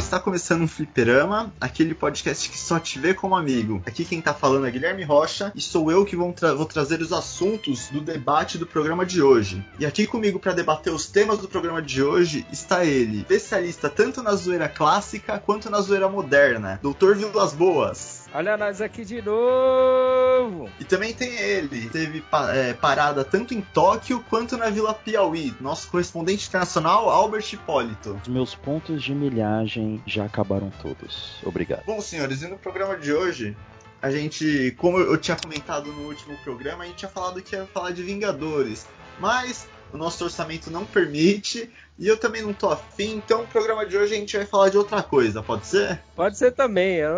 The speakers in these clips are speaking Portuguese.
está começando um Fliperama, aquele podcast que só te vê como amigo. Aqui quem tá falando é Guilherme Rocha e sou eu que vou, tra vou trazer os assuntos do debate do programa de hoje. E aqui comigo para debater os temas do programa de hoje está ele, especialista tanto na zoeira clássica quanto na zoeira moderna, Doutor Vilas Boas. Olha nós aqui de novo! E também tem ele, teve é, parada tanto em Tóquio quanto na Vila Piauí, nosso correspondente internacional Albert Hipólito. Os meus pontos de milhagem já acabaram todos. Obrigado. Bom, senhores, e no programa de hoje, a gente, como eu tinha comentado no último programa, a gente tinha falado que ia falar de Vingadores, mas o nosso orçamento não permite, e eu também não tô afim, então o programa de hoje a gente vai falar de outra coisa, pode ser? Pode ser também, eu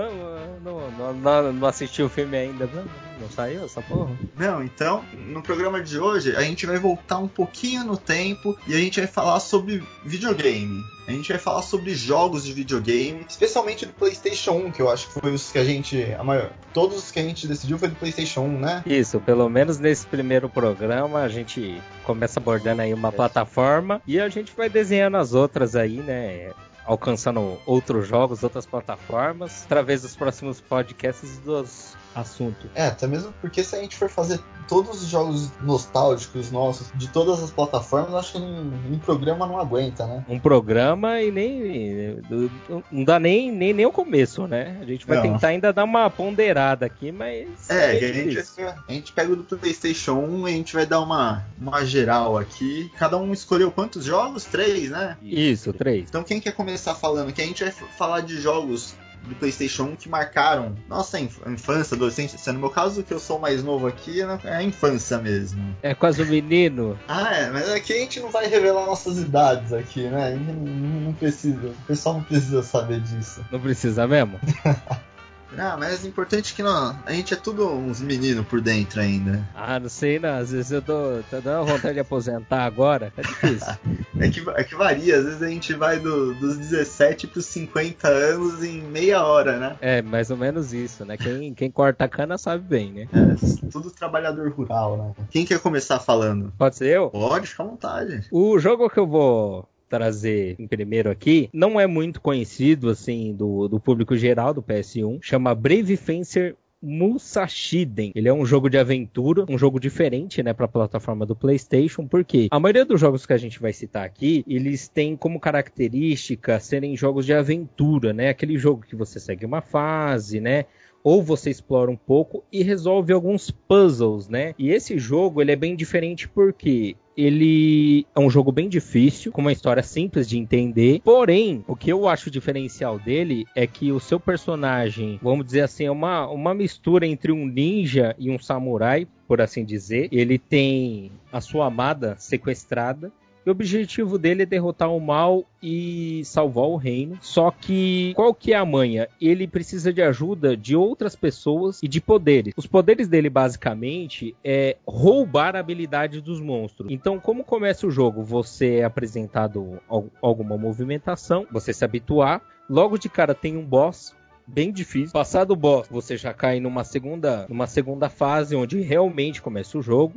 não, não, não, não assisti o filme ainda, não, não saiu essa porra? Não, então, no programa de hoje a gente vai voltar um pouquinho no tempo e a gente vai falar sobre videogame. A gente vai falar sobre jogos de videogame, especialmente do PlayStation 1, que eu acho que foi os que a gente. A maior, todos os que a gente decidiu foi do PlayStation 1, né? Isso, pelo menos nesse primeiro programa a gente começa abordando aí uma é. plataforma e a gente vai desenhando as outras aí, né? Alcançando outros jogos, outras plataformas, através dos próximos podcasts dos assunto. É, até mesmo porque se a gente for fazer todos os jogos nostálgicos nossos, de todas as plataformas, acho que um, um programa não aguenta, né? Um programa e nem. Não dá nem, nem, nem o começo, né? A gente vai não. tentar ainda dar uma ponderada aqui, mas. É, é a, gente, a gente pega o do PlayStation 1 e a gente vai dar uma, uma geral aqui. Cada um escolheu quantos jogos? Três, né? Isso, três. Então quem quer começar falando? Que a gente vai falar de jogos do PlayStation 1 que marcaram nossa infância, adolescência. No meu caso, que eu sou mais novo aqui, né, é a infância mesmo. É quase um menino. ah, é, mas aqui a gente não vai revelar nossas idades aqui, né? Não, não precisa. O pessoal não precisa saber disso. Não precisa mesmo? Ah, mas é importante que não, a gente é tudo uns meninos por dentro ainda. Ah, não sei não. Às vezes eu tô, tô dando vontade de aposentar agora. É difícil. é, que, é que varia. Às vezes a gente vai do, dos 17 pros 50 anos em meia hora, né? É, mais ou menos isso, né? Quem, quem corta a cana sabe bem, né? É, tudo trabalhador rural, né? Quem quer começar falando? Pode ser eu? Pode, fica à vontade. O jogo que eu vou trazer em primeiro aqui, não é muito conhecido assim do, do público geral do PS1, chama Brave Fencer Musashiden. Ele é um jogo de aventura, um jogo diferente, né, para a plataforma do PlayStation, porque a maioria dos jogos que a gente vai citar aqui, eles têm como característica serem jogos de aventura, né? Aquele jogo que você segue uma fase, né? Ou você explora um pouco e resolve alguns puzzles, né? E esse jogo ele é bem diferente porque ele é um jogo bem difícil, com uma história simples de entender. Porém, o que eu acho diferencial dele é que o seu personagem, vamos dizer assim, é uma, uma mistura entre um ninja e um samurai, por assim dizer. Ele tem a sua amada sequestrada e o objetivo dele é derrotar o mal e salvar o reino. Só que qual que é a manha? Ele precisa de ajuda de outras pessoas e de poderes. Os poderes dele basicamente é roubar a habilidade dos monstros. Então, como começa o jogo? Você é apresentado alguma movimentação, você se habituar. Logo de cara tem um boss, bem difícil. Passado o boss, você já cai numa segunda, numa segunda fase onde realmente começa o jogo.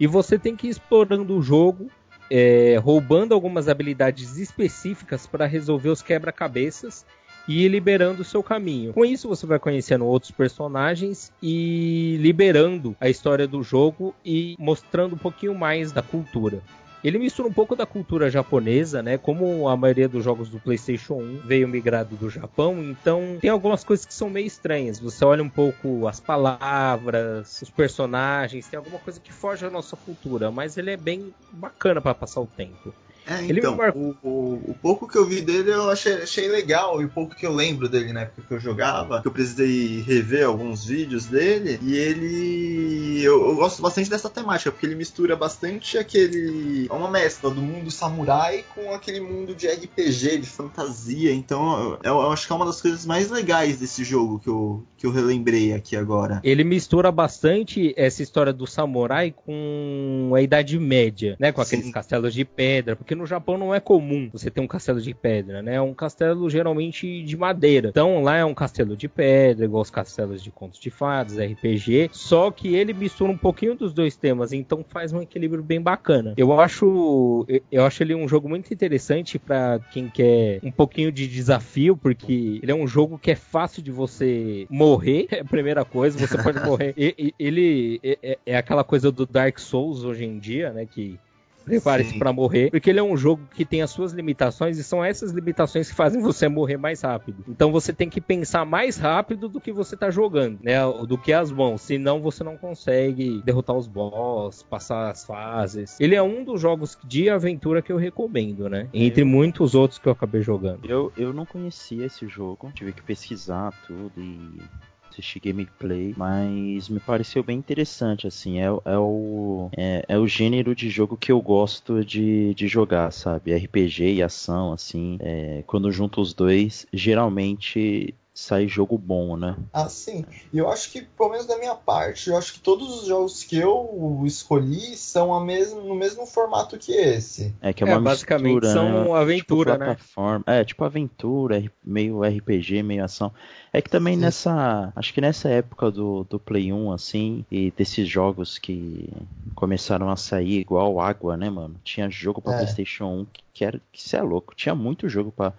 E você tem que ir explorando o jogo é, roubando algumas habilidades específicas para resolver os quebra-cabeças e liberando o seu caminho. Com isso, você vai conhecendo outros personagens e liberando a história do jogo e mostrando um pouquinho mais da cultura. Ele mistura um pouco da cultura japonesa, né? Como a maioria dos jogos do PlayStation 1 veio migrado do Japão, então tem algumas coisas que são meio estranhas. Você olha um pouco as palavras, os personagens, tem alguma coisa que foge da nossa cultura, mas ele é bem bacana para passar o tempo. É, então, o, o, o, pouco que eu vi dele eu achei, achei legal, e o pouco que eu lembro dele na época que eu jogava, que eu precisei rever alguns vídeos dele, e ele. Eu, eu, gosto bastante dessa temática, porque ele mistura bastante aquele. É uma mescla do mundo samurai com aquele mundo de RPG, de fantasia, então eu, eu acho que é uma das coisas mais legais desse jogo que eu, que eu relembrei aqui agora. Ele mistura bastante essa história do samurai com a Idade Média, né? Com aqueles Sim. castelos de pedra, porque Porque no Japão não é comum você ter um castelo de pedra, né? É um castelo geralmente de madeira. Então lá é um castelo de pedra, igual os castelos de contos de fadas, RPG. Só que ele mistura um pouquinho dos dois temas, então faz um equilíbrio bem bacana. Eu acho, eu acho ele um jogo muito interessante para quem quer um pouquinho de desafio, porque ele é um jogo que é fácil de você morrer, é a primeira coisa, você pode morrer. ele é, é aquela coisa do Dark Souls hoje em dia, né? Que Prepare-se para morrer, porque ele é um jogo que tem as suas limitações e são essas limitações que fazem você morrer mais rápido. Então você tem que pensar mais rápido do que você tá jogando, né? Do que as mãos, senão você não consegue derrotar os boss, passar as fases. Ele é um dos jogos de aventura que eu recomendo, né? Entre muitos outros que eu acabei jogando. Eu, eu não conhecia esse jogo, tive que pesquisar tudo e assistir gameplay, mas me pareceu bem interessante, assim, é, é, o, é, é, o gênero de jogo que eu gosto de, de jogar, sabe? RPG e ação, assim, é, quando junto os dois, geralmente sai jogo bom, né? Ah, sim. E eu acho que, pelo menos da minha parte, eu acho que todos os jogos que eu escolhi são a mesmo, no mesmo formato que esse. É que é uma é, basicamente mistura, são né? aventura, tipo, plataforma. né? É, tipo aventura, meio RPG, meio ação. É que também sim. nessa, acho que nessa época do, do Play 1 assim, e desses jogos que começaram a sair igual água, né, mano? Tinha jogo para é. PlayStation 1 que, que era que você é louco, tinha muito jogo para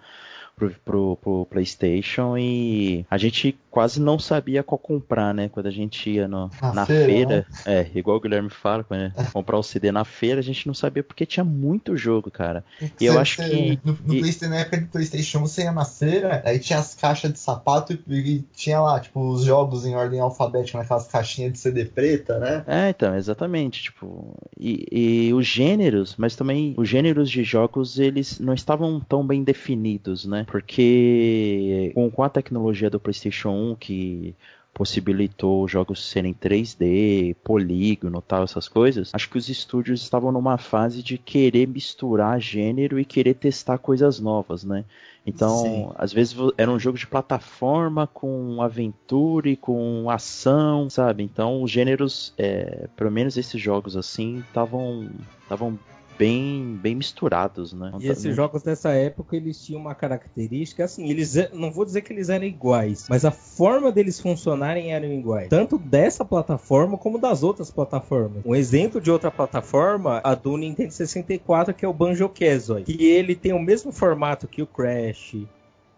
pro, pro, pro, PlayStation e a gente quase não sabia qual comprar, né? Quando a gente ia no, na feira, feira né? é, igual o Guilherme fala, quando comprar o CD na feira, a gente não sabia porque tinha muito jogo, cara. E eu acho que. No, no e... PlayStation, na época do PlayStation, você ia na feira, aí tinha as caixas de sapato e, e tinha lá, tipo, os jogos em ordem alfabética, naquelas caixinhas de CD preta, né? É, então, exatamente. Tipo, e, e os gêneros, mas também os gêneros de jogos, eles não estavam tão bem definidos, né? Porque com, com a tecnologia do PlayStation 1 que possibilitou jogos serem 3D, polígono, tal, essas coisas, acho que os estúdios estavam numa fase de querer misturar gênero e querer testar coisas novas, né? Então, Sim. às vezes era um jogo de plataforma com aventura e com ação, sabe? Então, os gêneros, é, pelo menos esses jogos assim, estavam estavam bem, bem misturados, né? E esses jogos dessa época, eles tinham uma característica, assim, eles não vou dizer que eles eram iguais, mas a forma deles funcionarem eram iguais. Tanto dessa plataforma como das outras plataformas. Um exemplo de outra plataforma, a do Nintendo 64, que é o Banjo-Kazooie, que ele tem o mesmo formato que o Crash,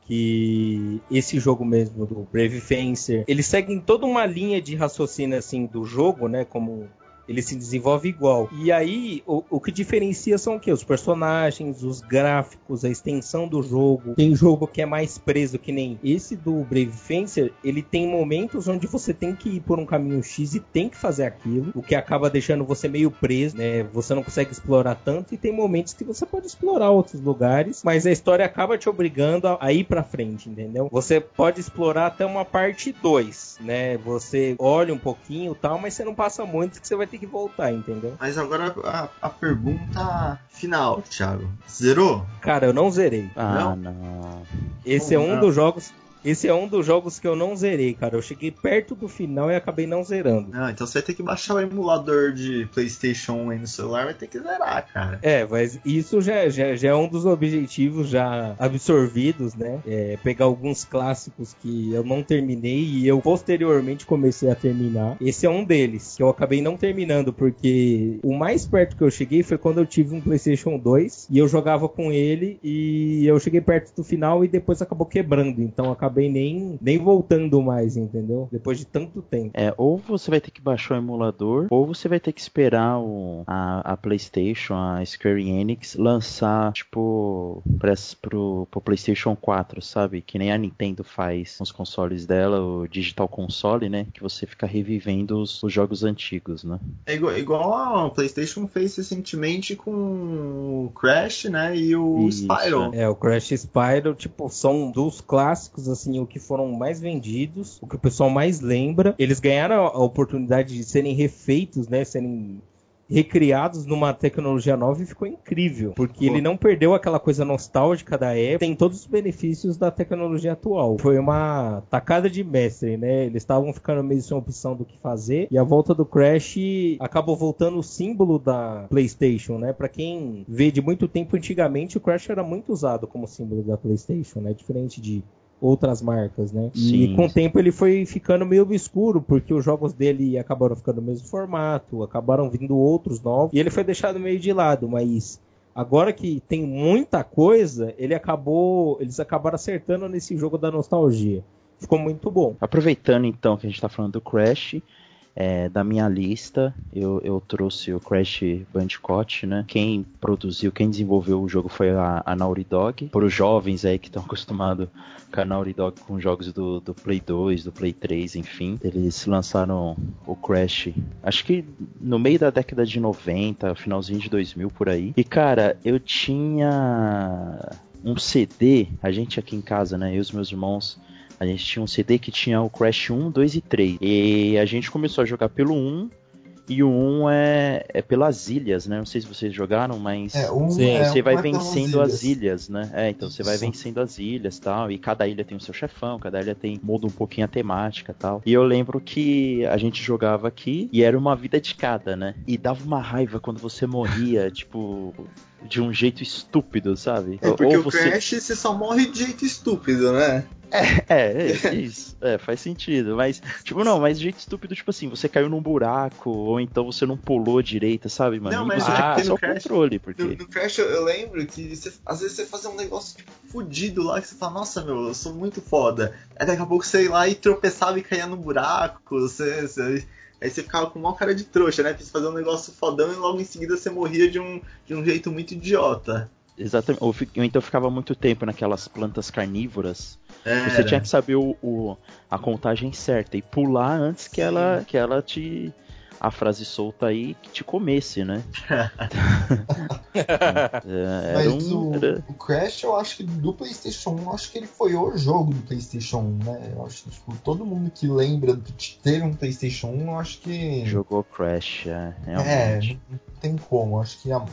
que esse jogo mesmo do Brave Fencer, eles seguem toda uma linha de raciocínio assim do jogo, né, como ele se desenvolve igual. E aí, o, o que diferencia são o quê? Os personagens, os gráficos, a extensão do jogo. Tem jogo que é mais preso, que nem esse do Brave Fencer, ele tem momentos onde você tem que ir por um caminho X e tem que fazer aquilo, o que acaba deixando você meio preso, né? Você não consegue explorar tanto e tem momentos que você pode explorar outros lugares, mas a história acaba te obrigando a, a ir para frente, entendeu? Você pode explorar até uma parte 2, né? Você olha um pouquinho, tal, mas você não passa muito que você vai ter ter que voltar, entendeu? Mas agora a, a pergunta final, Thiago. Zerou? Cara, eu não zerei. Ah, não. não. Esse é um não? dos jogos esse é um dos jogos que eu não zerei, cara. Eu cheguei perto do final e acabei não zerando. Ah, então você vai ter que baixar o emulador de PlayStation 1 aí no celular, vai ter que zerar, cara. É, mas isso já, já, já é um dos objetivos já absorvidos, né? É, pegar alguns clássicos que eu não terminei e eu posteriormente comecei a terminar. Esse é um deles, que eu acabei não terminando, porque o mais perto que eu cheguei foi quando eu tive um PlayStation 2 e eu jogava com ele e eu cheguei perto do final e depois acabou quebrando. Então acabei acabei nem, nem voltando mais, entendeu? Depois de tanto tempo. É, ou você vai ter que baixar o emulador, ou você vai ter que esperar o, a, a PlayStation, a Square Enix, lançar, tipo, pra, pro, pro PlayStation 4, sabe? Que nem a Nintendo faz nos consoles dela, o Digital Console, né? Que você fica revivendo os, os jogos antigos, né? É igual, igual a PlayStation fez recentemente com o Crash, né? E o Isso, Spyro. É, o Crash e Spyro, tipo, são dos clássicos, assim assim, o que foram mais vendidos, o que o pessoal mais lembra. Eles ganharam a oportunidade de serem refeitos, né? Serem recriados numa tecnologia nova e ficou incrível, porque Pô. ele não perdeu aquela coisa nostálgica da época, tem todos os benefícios da tecnologia atual. Foi uma tacada de mestre, né? Eles estavam ficando meio sem opção do que fazer e a volta do Crash acabou voltando o símbolo da PlayStation, né? Para quem vê de muito tempo antigamente, o Crash era muito usado como símbolo da PlayStation, né? Diferente de outras marcas, né? Sim. E com o tempo ele foi ficando meio obscuro, porque os jogos dele acabaram ficando no mesmo formato, acabaram vindo outros novos, e ele foi deixado meio de lado, mas agora que tem muita coisa, ele acabou, eles acabaram acertando nesse jogo da nostalgia. Ficou muito bom. Aproveitando então que a gente tá falando do Crash, é, da minha lista, eu, eu, trouxe o Crash Bandicoot, né? Quem produziu, quem desenvolveu o jogo foi a, a Naughty Dog. Para os jovens aí que estão acostumados com a Naughty Dog com jogos do, do Play 2, do Play 3, enfim. Eles lançaram o Crash, acho que no meio da década de 90, finalzinho de 2000 por aí. E cara, eu tinha um CD, a gente aqui em casa, né? Eu e os meus irmãos a gente tinha um CD que tinha o Crash 1, 2 e 3. E a gente começou a jogar pelo 1. E o 1 é, é pelas ilhas, né? Não sei se vocês jogaram, mas é, um, você é, vai vencendo as ilhas, né? É, então você vai vencendo as ilhas tal. E cada ilha tem o seu chefão, cada ilha tem. muda um pouquinho a temática tal. E eu lembro que a gente jogava aqui e era uma vida de cada, né? E dava uma raiva quando você morria, tipo, de um jeito estúpido, sabe? É, porque Ou o você... Crash você só morre de jeito estúpido, né? É, é, é, isso. É, faz sentido. Mas, tipo, não, mas de jeito estúpido, tipo assim, você caiu num buraco, ou então você não pulou direita, sabe, mano? Não, mas você ah, só Crash, controle, porque... No, no, Crash eu lembro que você, às vezes você fazia um negócio tipo, fudido lá, que você fala, nossa, meu, eu sou muito foda. Aí daqui a pouco você ia lá e tropeçava e caía no buraco, você... você... Aí você ficava com uma cara de trouxa, né? Fiz fazer um negócio fodão e logo em seguida você morria de um, de um jeito muito idiota. Exatamente. Ou, ou então ficava muito tempo naquelas plantas carnívoras era. Você tinha que saber o, o, a contagem certa e pular antes que ela, que ela te. A frase solta aí que te comesse, né? é, Mas um, o, era... o, Crash, eu acho que do PlayStation 1, eu acho que ele foi o jogo do PlayStation 1, né? Eu acho que tipo, todo mundo que lembra de ter um PlayStation 1, eu acho que. Jogou Crash, é. É, não tem como. Eu acho que. A...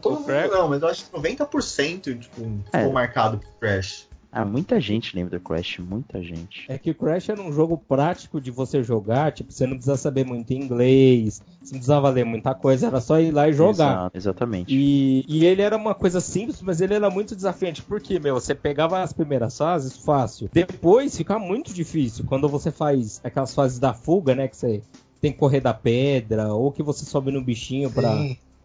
Todo mundo não, mas eu acho que 90% tipo, ficou é. marcado pro Crash. Ah, muita gente lembra do Crash, muita gente. É que o Crash era um jogo prático de você jogar, tipo, você não precisa saber muito inglês, você não precisava ler muita coisa, era só ir lá e jogar. Exato, exatamente. E, e ele era uma coisa simples, mas ele era muito desafiante, porque, meu, você pegava as primeiras fases fácil, depois fica muito difícil, quando você faz aquelas fases da fuga, né, que você tem que correr da pedra, ou que você sobe no bichinho pra...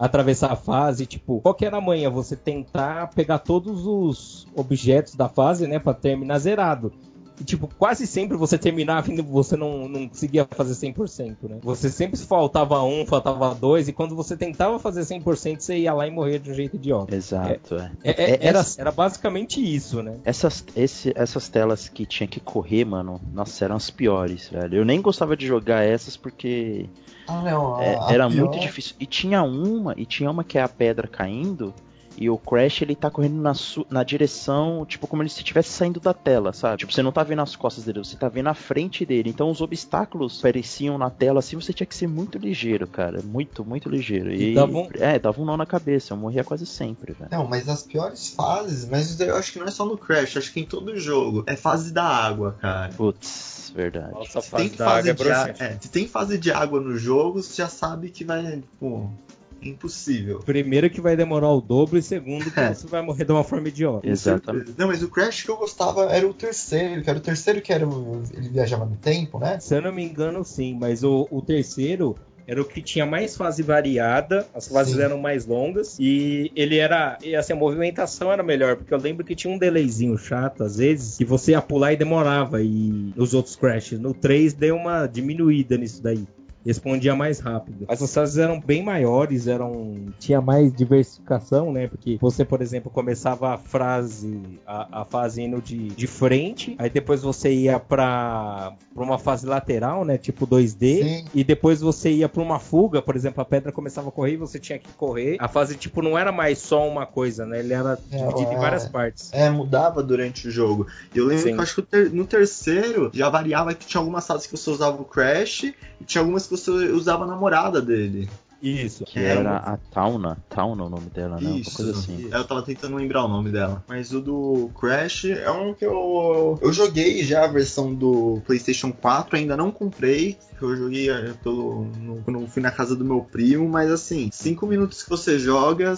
Atravessar a fase, tipo, qual que era a manha? Você tentar pegar todos os objetos da fase, né, para terminar zerado. E, tipo, quase sempre você terminava e você não, não conseguia fazer 100%, né? Você sempre faltava um, faltava dois, e quando você tentava fazer 100%, você ia lá e morria de um jeito idiota. Exato, é. é. é, é era, era basicamente isso, né? Essas, esse, essas telas que tinha que correr, mano, nossa, eram as piores, velho. Eu nem gostava de jogar essas porque... Ah, não, a, é, era muito difícil. E tinha uma, e tinha uma que é a pedra caindo, e o Crash, ele tá correndo na, na direção, tipo, como ele se estivesse saindo da tela, sabe? Tipo, você não tá vendo as costas dele, você tá vendo a frente dele. Então os obstáculos pareciam na tela assim, você tinha que ser muito ligeiro, cara. Muito, muito ligeiro. E, e dava um... É, dava um nó na cabeça. Eu morria quase sempre, velho. Não, mas as piores fases, mas eu acho que não é só no Crash, acho que em todo jogo. É fase da água, cara. Putz, verdade. Nossa, se fase tem da fase água é, é, Se tem fase de água no jogo, você já sabe que vai, tipo impossível. Primeiro que vai demorar o dobro e segundo que é. você vai morrer de uma forma idiota. Exatamente. Não, mas o Crash que eu gostava era o terceiro, que era o terceiro que era o, ele viajava no tempo, né? Se eu não me engano, sim, mas o, o terceiro era o que tinha mais fase variada, as fases Sim. eram mais longas e ele era, e assim, a movimentação era melhor, porque eu lembro que tinha um delayzinho chato às vezes, que você ia pular e demorava e nos outros crashes. No 3 deu uma diminuída nisso daí respondia mais rápido. As fases eram bem maiores, eram tinha mais diversificação, né? Porque você, por exemplo, começava a frase, a, a fase indo de, de frente, aí depois você ia para uma fase lateral, né? Tipo 2D, Sim. e depois você ia para uma fuga, por exemplo, a pedra começava a correr e você tinha que correr. A fase tipo não era mais só uma coisa, né? Ele era é, dividido é, em várias partes. É, mudava durante o jogo. Eu lembro Sim. que acho que no terceiro já variava que tinha algumas fases que você usava o crash e tinha algumas que você usava a namorada dele. Isso. Que É, era uma- a Tauna. Tauna é o nome dela, né? Uma coisa assim. Eu tava tentando lembrar o nome dela. Mas o do Crash é um que eu. Eu joguei já a versão do PlayStation 4, ainda não comprei. Eu joguei eh, pelo, no- quando eu fui na casa do meu primo, mas assim, 5 minutos que você joga,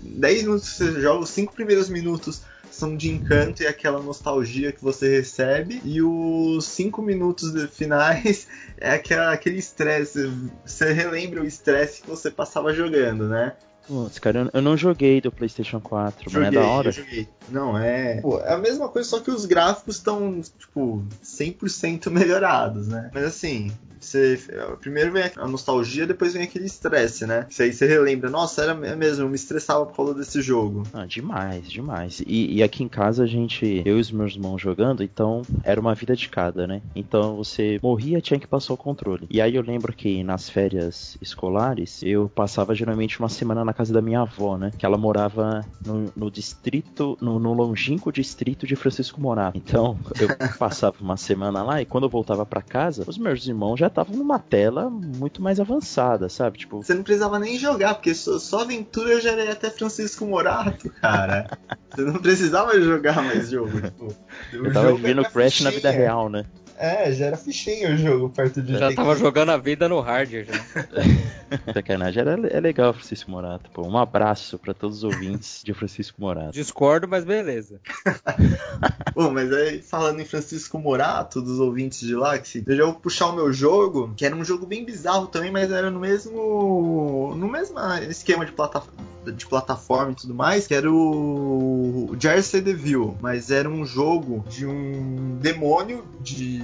10 minutos que você joga, os 5 primeiros minutos são de encanto e aquela nostalgia que você recebe. E os 5 minutos de- finais é aquela, aquele estresse. Você relembra o estresse que você passava jogando, né? Putz, cara, eu- não joguei do PlayStation 4, mas é Joguei, da hora. eu joguei. Não, é. Pô, é a mesma coisa, só que os gráficos estão, tipo, 100% melhorados, né? Mas assim. Você, primeiro vem a nostalgia, depois vem aquele estresse, né? Isso aí você relembra, nossa, era mesmo, eu me estressava por causa desse jogo. Ah, demais, demais. E, e aqui em casa a gente, eu e os meus irmãos jogando, então era uma vida de cada, né? Então você morria, tinha que passar o controle. E aí eu lembro que nas férias escolares eu passava geralmente uma semana na casa da minha avó, né? Que ela morava no, no distrito, no, no longínquo distrito de Francisco Morato. Então eu passava uma semana lá e quando eu voltava pra casa, os meus irmãos já estavam numa tela muito mais avançada, sabe? Tipo, Você não precisava nem jogar, porque só, só aventura eu já era até Francisco Morato, cara. você não precisava jogar mais jogo, tipo. eu tava vivendo Crash na vida real, né? É, já era fichinho o jogo perto de Já tava que- jogando a vida no hardware já. Sacanagem, era, é legal Francisco Morato, pô. Um abraço pra todos os ouvintes de Francisco Morato. Discordo, mas beleza. Bom, mas aí falando em Francisco Morato, dos ouvintes de lá, que se- eu já vou puxar o meu jogo, que era um jogo bem bizarro também, mas era no mesmo. no mesmo esquema de, plata, de plataforma e tudo mais, que era o, o Jersey Devil, mas era um jogo de um demônio de.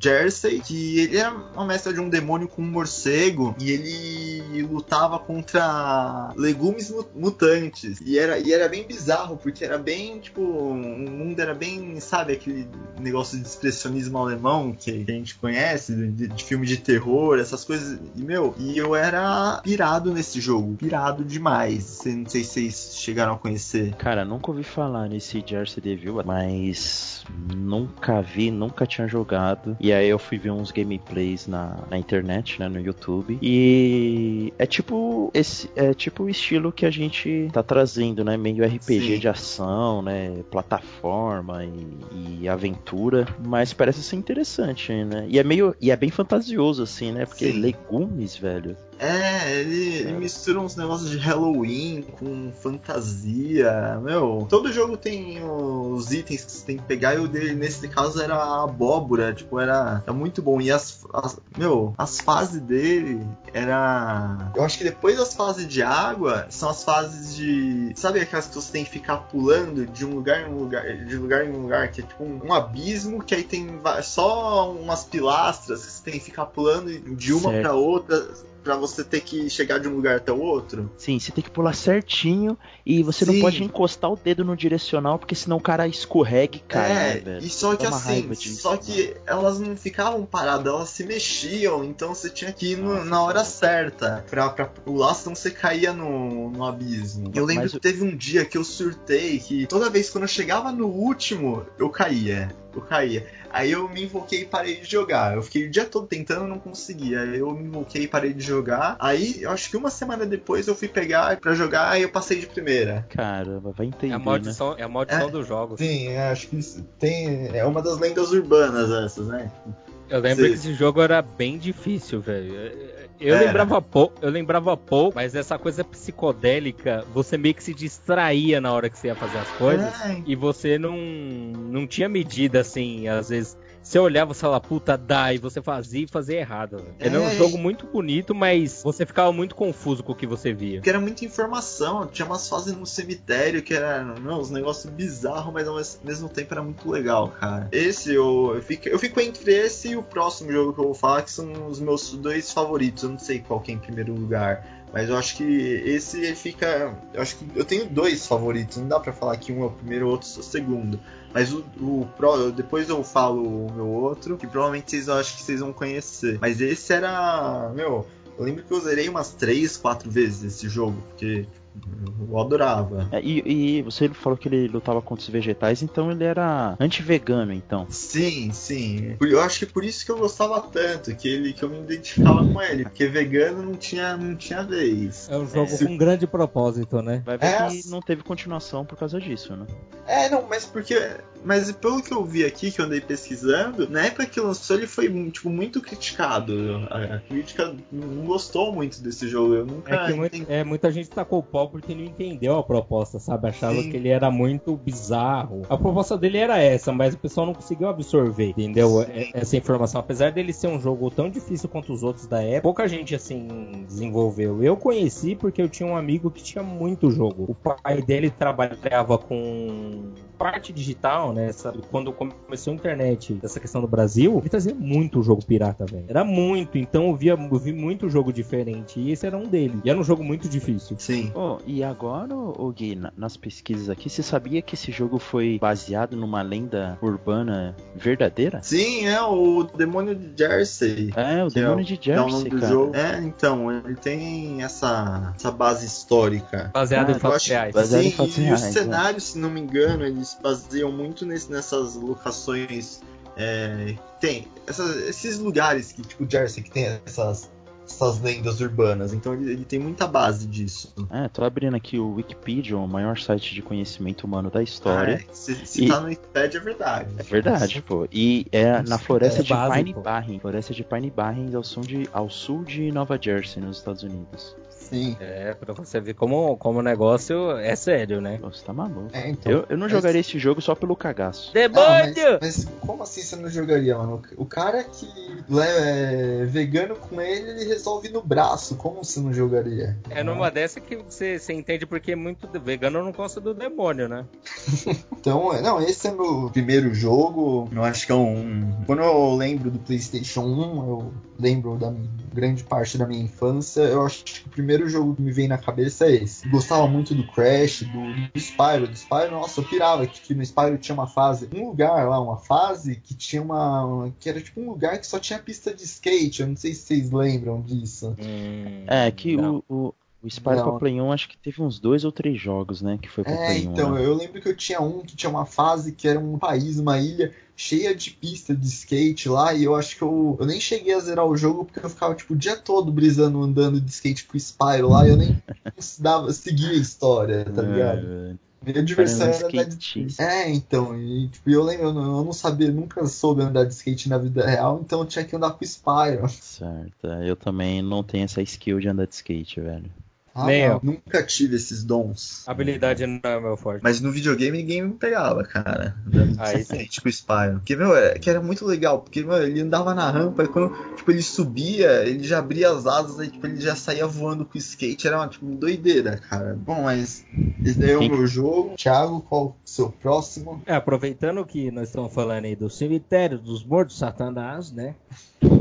Jersey, que ele era uma mescla de um demônio com um morcego e ele lutava contra legumes mu- mutantes. E era, e era bem bizarro, porque era bem, tipo, o mundo era bem, sabe, aquele negócio de expressionismo alemão que a gente conhece, de, de filme de terror, essas coisas. E, meu, e eu era pirado nesse jogo, pirado demais. Não sei se vocês chegaram a conhecer. Cara, nunca ouvi falar nesse Jersey Devil, mas nunca vi, nunca tinha jogado. E aí eu fui ver uns gameplays na, na internet, né, no YouTube. E é tipo esse é tipo o estilo que a gente tá trazendo, né, meio RPG Sim. de ação, né, plataforma e, e aventura, mas parece ser interessante, né? E é meio e é bem fantasioso assim, né? Porque Sim. legumes, velho. É, ele, ele mistura uns negócios de Halloween com fantasia. Meu, todo jogo tem os itens que você tem que pegar e o dele, nesse caso, era a abóbora. Tipo, era, era muito bom. E as, as- Meu, as fases dele era. Eu acho que depois das fases de água são as fases de. Sabe aquelas que você tem que ficar pulando de um lugar em um lugar, de lugar em um lugar, que é tipo um, um abismo, que aí tem só umas pilastras que você tem que ficar pulando de uma pra outra pra você ter que chegar de um lugar até o outro. Sim, você tem que pular certinho e você não Sim. pode encostar o dedo no direcional, porque senão o cara escorrega e cai, né, é, velho? e só que Dá assim, disso, só que elas não ficavam paradas, elas se mexiam, então você tinha que ir no- na hora certa pra, pra pular, senão você caía no, no abismo. Eu lembro Mas que teve um dia que eu surtei que toda vez quando eu chegava no último, eu caía. Eu caía. Aí eu me invoquei e parei de jogar. Eu fiquei o dia todo tentando não conseguia. Aí eu me invoquei e parei de jogar. Aí eu acho que uma semana depois eu fui pegar pra jogar e eu passei de primeira. Caramba, vai entender, É a né? maldição, é a maldição É. dos jogos. Sim, é, acho que tem. É uma das lendas urbanas essas, né? Eu lembro Sim. que esse jogo era bem difícil, velho. Eu Era. lembrava pouco, eu lembrava pouco, mas essa coisa psicodélica, você meio que se distraía na hora que você ia fazer as coisas. É, E você não, não tinha medida assim, às vezes. Você olhava e falava, puta, dá, e você fazia e fazia errado. velho. Era um É. jogo muito bonito, mas você ficava muito confuso com o que você via. Porque era muita informação, tinha umas fases no cemitério que era não, uns negócios bizarros, mas ao mes- mesmo tempo era muito legal, cara. Esse eu, eu, fico, eu fico entre esse e o próximo jogo que eu vou falar, que são os meus dois favoritos. Eu não sei qual que é em primeiro lugar. Mas eu acho que esse fica. Eu acho que eu tenho dois favoritos. Não dá pra falar que um é o primeiro o outro é o segundo. Mas o, o pro- depois eu falo o meu outro, que provavelmente vocês acho que vocês vão conhecer. Mas esse era. Meu, eu lembro que eu zerei umas 3, 4 vezes esse jogo, porque Eu adorava. É, e, e você falou que ele lutava contra os vegetais, então ele era anti-vegano, então. Sim, sim. Eu acho que por isso que eu gostava tanto, que ele que eu me identificava com ele, porque vegano não tinha, não tinha vez. É um jogo É. com um grande propósito, né? Vai ver É. que não teve continuação por causa disso, né? É, não, mas porque. Mas pelo que eu vi aqui, que eu andei pesquisando, na época que lançou ele foi tipo, muito criticado. A, a crítica não gostou muito desse jogo. Eu nunca É que muito- é, muita gente tacou o pau porque não entendeu a proposta, sabe? Achava Sim. que ele era muito bizarro. A proposta dele era essa, mas o pessoal não conseguiu absorver, entendeu? Sim. É- Essa informação. Apesar dele ser um jogo tão difícil quanto os outros da época, pouca gente, assim, desenvolveu. Eu conheci porque eu tinha um amigo que tinha muito jogo. O pai dele trabalhava com parte digital, né? Sabe? Quando começou a internet, essa questão do Brasil, ele trazia muito jogo pirata, velho. Era muito. Então eu, via, eu vi muito jogo diferente. E esse era um dele. E era um jogo muito difícil. Sim. Oh, e agora, ô Gui, na- nas pesquisas aqui, você sabia que esse jogo foi baseado numa lenda urbana verdadeira? Sim, é o Demônio de Jersey. É, o é Demônio o- de que é o nome Jersey, do cara. jogo. É, então, ele tem essa, essa base histórica. Baseado Ah, em fatos reais. Baseado Sim, em fatos e reais, os é. cenários, se não me engano, eles baseiam muito nesse- nessas locações. É, tem essas- esses lugares que, tipo, Jersey, que tem essas, essas lendas urbanas. Então ele, ele tem muita base disso. É, tô abrindo aqui o Wikipedia, o maior site de conhecimento humano da história. Ah, é, se se E- tá no Wikipedia é verdade. É verdade, pô. E é na floresta é de base, Pine pô. Barren. Floresta de Pine Barren ao, sul de, ao sul de Nova Jersey, nos Estados Unidos. Sim. É, pra você ver como, como o negócio é sério, né? Você tá maluco. É, então. Eu, eu não Mas- jogaria esse jogo só pelo cagaço. Ah, mas, Demônio! mas como assim você não jogaria, mano? O cara que é vegano com ele, ele resolve no braço. Como você não jogaria? É numa dessa que você, você entende porque muito vegano não gosta do demônio, né? Então, é- não, esse é meu primeiro jogo. Eu acho que é um. Quando eu lembro do PlayStation 1, eu lembro da minha- grande parte da minha infância. Eu acho que o primeiro jogo que me vem na cabeça é esse. Gostava muito do Crash, do, do Spyro. Do Spyro, nossa, eu pirava que, que no Spyro tinha uma fase, um lugar lá, uma fase que tinha uma. que era tipo um lugar que só tinha pista de skate. Eu não sei se vocês lembram disso. É, que o, o, o Spyro Não. pra Play 1 acho que teve uns dois ou três jogos, né? Que foi pra É, Play 1. então, né? eu lembro que eu tinha um que tinha uma fase que era um país, uma ilha cheia de pista de skate lá, e eu acho que eu, eu nem cheguei a zerar o jogo porque eu ficava tipo o dia todo brisando, andando de skate com o Spyro lá, e eu nem dava, seguia a história, tá ligado? É, Minha diversão era andar de skatista. É, então, e tipo, eu lembro, eu não, eu não sabia, nunca soube andar de skate na vida real, então eu tinha que andar com o Spyro. certo. é, Eu também não tenho essa skill de andar de skate, velho. Ah, Nem não, eu. Nunca tive esses dons. Habilidade não é meu forte. Mas no videogame ninguém me pegava, cara. Aí skate com o Spyro. Porque, meu, é, que era muito legal. Porque, meu, ele andava na rampa e quando tipo, ele subia, ele já abria as asas, aí tipo, ele já saía voando com o skate. Era uma tipo, doideira, cara. Bom, mas esse daí é o Sim. meu jogo. Thiago, qual o seu próximo? É, aproveitando que nós estamos falando aí do cemitério dos mortos satanás, né?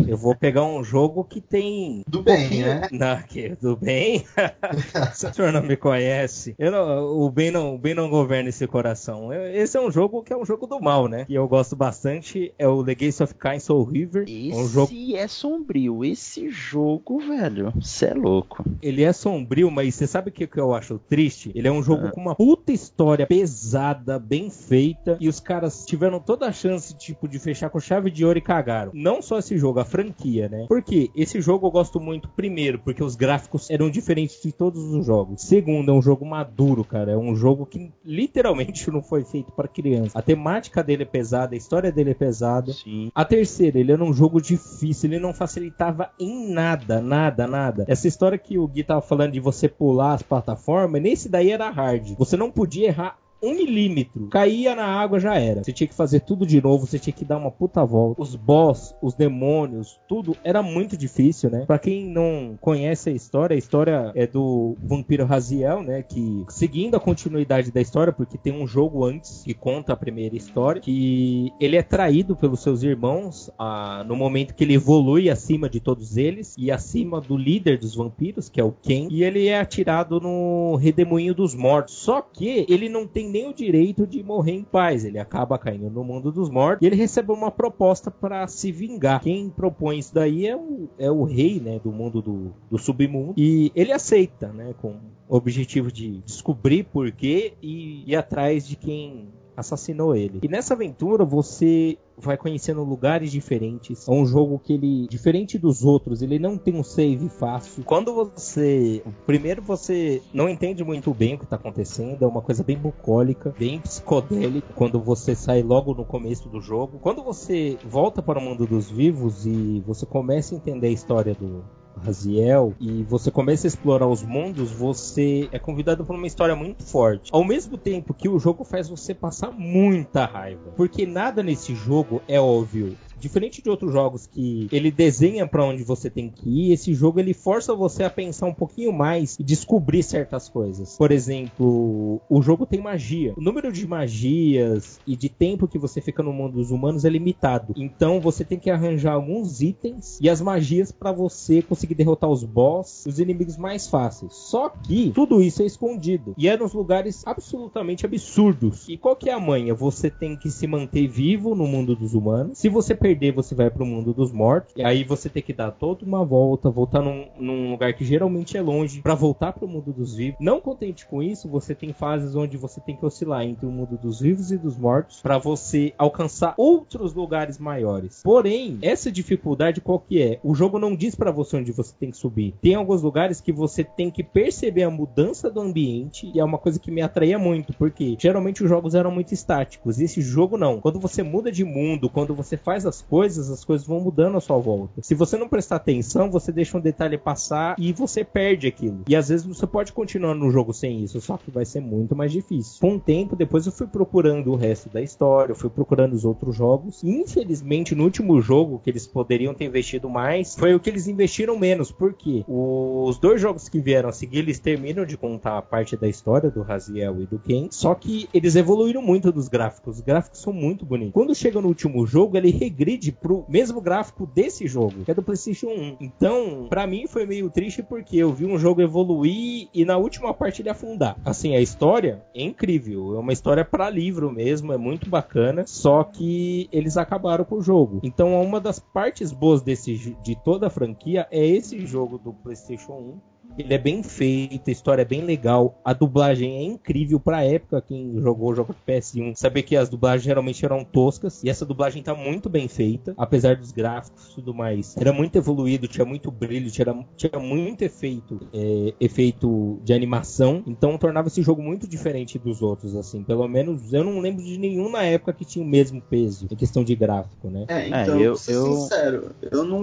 Eu vou pegar um jogo que tem. Do bem, né? Não, que, do bem? Se o senhor não me conhece, eu não- o, bem não, o bem não governa esse coração. Eu- Esse é um jogo que é um jogo do mal, né? E eu gosto bastante. É o Legacy of Kain Soul River. Esse Um jogo, é sombrio. Esse jogo, velho, cê é louco. ele é sombrio, mas você sabe o que, que eu acho triste? Ele é um jogo Ah. com uma puta história pesada, bem feita. E os caras tiveram toda a chance, tipo, de fechar com chave de ouro e cagaram. Não só esse jogo, a franquia, né? Porque esse jogo eu gosto muito, primeiro, porque os gráficos eram diferentes de todos os jogos. Segundo, é um jogo maduro, cara. É um jogo que literalmente não foi feito para criança. A temática dele é pesada, a história dele é pesada. Sim. A terceira, ele era um jogo difícil, ele não facilitava em nada, nada, nada. Essa história que o Gui tava falando de você pular as plataformas, nesse daí era hard. Você não podia errar um milímetro. Caía na água, já era. Você tinha que fazer tudo de novo, você tinha que dar uma puta volta. Os boss, os demônios, tudo era muito difícil, né? Pra quem não conhece a história, a história é do vampiro Raziel, né? Que seguindo a continuidade da história, porque tem um jogo antes que conta a primeira história, que ele é traído pelos seus irmãos ah, no momento que ele evolui acima de todos eles e acima do líder dos vampiros, que é o Ken, e ele é atirado no redemoinho dos mortos. Só que ele não tem tem nem o direito de morrer em paz. Ele acaba caindo no mundo dos mortos e ele recebe uma proposta para se vingar. Quem propõe isso daí é o, é o rei, né, do mundo do, do submundo. E ele aceita, né, com o objetivo de descobrir por quê e ir atrás de quem assassinou ele. E nessa aventura você vai conhecendo lugares diferentes. É um jogo que ele, diferente dos outros, ele não tem um save fácil. Quando você, primeiro você não entende muito bem o que está acontecendo, é uma coisa bem bucólica, bem psicodélica quando você sai logo no começo do jogo. Quando você volta para o mundo dos vivos e você começa a entender a história do Raziel e você começa a explorar os mundos, você é convidado por uma história muito forte. Ao mesmo tempo que o jogo faz você passar muita raiva, porque nada nesse jogo é óbvio. Diferente de outros jogos que ele desenha para onde você tem que ir, esse jogo ele força você a pensar um pouquinho mais e descobrir certas coisas. Por exemplo, o jogo tem magia. O número de magias e de tempo que você fica no mundo dos humanos é limitado. Então você tem que arranjar alguns itens e as magias para você conseguir derrotar os boss, os inimigos mais fáceis. Só que tudo isso é escondido e é nos lugares absolutamente absurdos. E qual que é a manha? Você tem que se manter vivo no mundo dos humanos. Se você perder, você vai pro mundo dos mortos. E aí você tem que dar toda uma volta, voltar num, num lugar que geralmente é longe, para voltar pro mundo dos vivos. Não contente com isso, você tem fases onde você tem que oscilar entre o mundo dos vivos e dos mortos para você alcançar outros lugares maiores. Porém, essa dificuldade qual que é? O jogo não diz para você onde você tem que subir. Tem alguns lugares que você tem que perceber a mudança do ambiente e é uma coisa que me atraía muito, porque geralmente os jogos eram muito estáticos. Esse jogo não. Quando você muda de mundo, quando você faz as coisas, as coisas vão mudando à sua volta. Se você não prestar atenção, você deixa um detalhe passar e você perde aquilo. E às vezes você pode continuar no jogo sem isso, só que vai ser muito mais difícil. Com o tempo, depois eu fui procurando o resto da história, eu fui procurando os outros jogos. E, infelizmente, no último jogo que eles poderiam ter investido mais, foi o que eles investiram menos. Porque os dois jogos que vieram a seguir, eles terminam de contar a parte da história do Raziel e do Ken. Só que eles evoluíram muito dos gráficos. Os gráficos são muito bonitos. Quando chega no último jogo, ele regride pro mesmo gráfico desse jogo, que é do PlayStation 1. Então, para mim foi meio triste porque eu vi um jogo evoluir e na última parte ele afundar. Assim, a história é incrível, é uma história para livro mesmo, é muito bacana, só que eles acabaram com o jogo. Então, uma das partes boas desse de toda a franquia é esse jogo do PlayStation 1 ele é bem feito, a história é bem legal, a dublagem é incrível pra época, quem jogou o jogo do PS1, saber que as dublagens geralmente eram toscas, e essa dublagem tá muito bem feita, apesar dos gráficos e tudo mais. Era muito evoluído, tinha muito brilho, tinha, tinha muito efeito, é, efeito de animação, então tornava esse jogo muito diferente dos outros, assim. Pelo menos eu não lembro de nenhum na época que tinha o mesmo peso em questão de gráfico, né? É, então, é, eu, ser eu... sincero, eu não,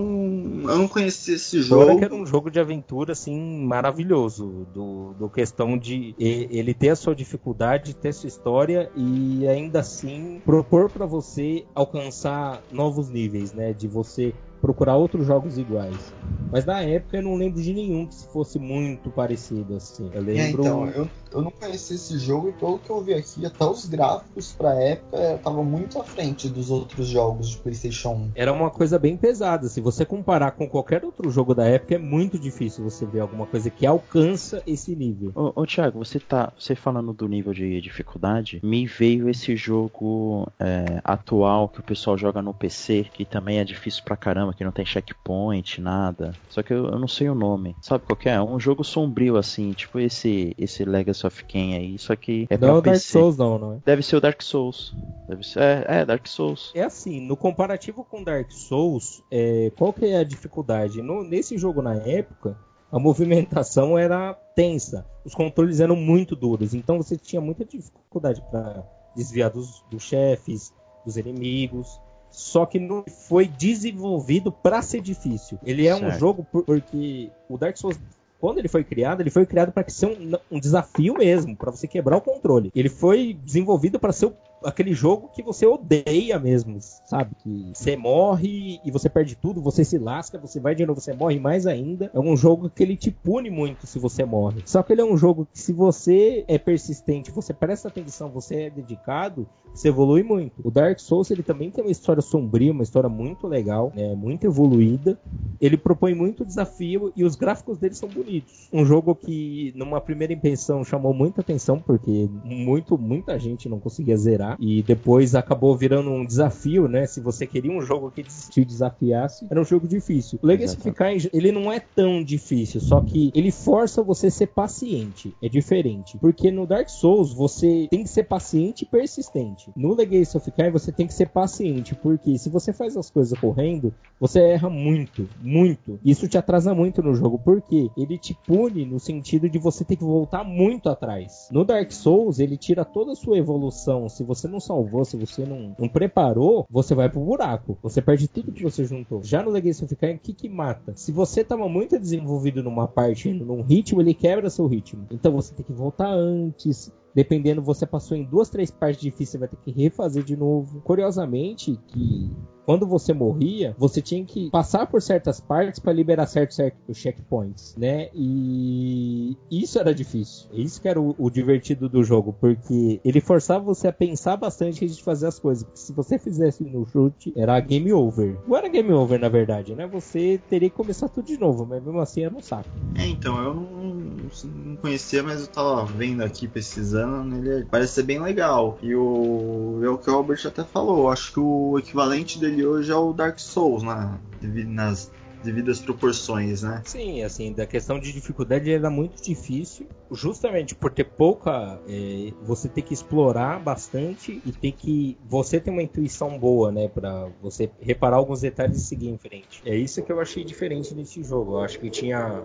eu não conhecia esse jogo. Fora que era um jogo de aventura, assim, maravilhoso do, do questão de ele ter a sua dificuldade, ter sua história e ainda assim propor para você alcançar novos níveis, né? De você procurar outros jogos iguais. Mas na época eu não lembro de nenhum que fosse muito parecido assim. Eu é, lembro. É, então, eu, eu não conhecia esse jogo e pelo que eu vi aqui, até os gráficos pra época estavam muito à frente dos outros jogos de PlayStation 1. Era uma coisa bem pesada. Se você comparar com qualquer outro jogo da época, é muito difícil você ver alguma coisa que alcança esse nível. Ô, ô Thiago, você tá. Você falando do nível de dificuldade, me veio esse jogo é, atual que o pessoal joga no PC, que também é difícil pra caramba que não tem checkpoint, nada. Só que eu, eu não sei o nome. Sabe qual que é? Um jogo sombrio, assim, tipo esse esse Legacy of Kain aí, só que é Não é o Dark Souls não, não é? Deve ser o Dark Souls. Deve ser, é, é, Dark Souls. É assim, no comparativo com Dark Souls, é, qual que é a dificuldade? No, nesse jogo na época, a movimentação era tensa, os controles eram muito duros, então você tinha muita dificuldade para desviar dos, dos chefes, dos inimigos. Só que não foi desenvolvido para ser difícil. Ele é certo. um jogo por, porque o Dark Souls quando ele foi criado, ele foi criado para ser um, um, desafio mesmo, para você quebrar o controle. Ele foi desenvolvido para ser o aquele jogo que você odeia mesmo, sabe? Que você morre e você perde tudo, você se lasca, você vai de novo, você morre mais ainda. É um jogo que ele te pune muito se você morre. Só que ele é um jogo que se você é persistente, você presta atenção, você é dedicado, você evolui muito. O Dark Souls ele também tem uma história sombria, uma história muito legal, né, muito evoluída. Ele propõe muito desafio e os gráficos dele são bonitos. Um jogo que numa primeira impressão chamou muita atenção porque muito muita gente não conseguia zerar e depois acabou virando um desafio, né? Se você queria um jogo que te desafiasse, era um jogo difícil. O Legacy of Kain, ele não é tão difícil, só que ele força você a ser paciente. É diferente, porque no Dark Souls você tem que ser paciente e persistente. No Legacy of Kain você tem que ser paciente, porque se você faz as coisas correndo, você erra muito, muito. Isso te atrasa muito no jogo, porque ele te pune no sentido de você ter que voltar muito atrás. No Dark Souls, ele tira toda a sua evolução. Se você não salvou, se você não, não preparou, você vai pro buraco. Você perde tudo que você juntou. Já no Legacy of Kain, o que que mata? Se você tava muito desenvolvido numa parte, num ritmo, ele quebra seu ritmo. Então você tem que voltar antes, Dependendo, você passou em duas, três partes difíceis, você vai ter que refazer de novo. Curiosamente, que quando você morria, você tinha que passar por certas partes para liberar certos, checkpoints, né? E isso era difícil. Isso que era o, o, divertido do jogo, porque ele forçava você a pensar bastante antes de fazer as coisas. Porque se você fizesse no chute, era game over. Não era game over, na verdade, né? Você teria que começar tudo de novo, mas mesmo assim era um saco. É, então, eu não, não conhecia, mas eu tava vendo aqui, pesquisando, ele parece ser bem legal. E o, é o que o Albert até falou, acho que o equivalente dele ele hoje é o Dark Souls, né? nas devidas proporções, né? Sim, assim, da questão de dificuldade era muito difícil, justamente por ter pouca, é, você ter que explorar bastante e ter que, você ter uma intuição boa, né, para você reparar alguns detalhes e seguir em frente. É isso que eu achei diferente nesse jogo. Eu acho que tinha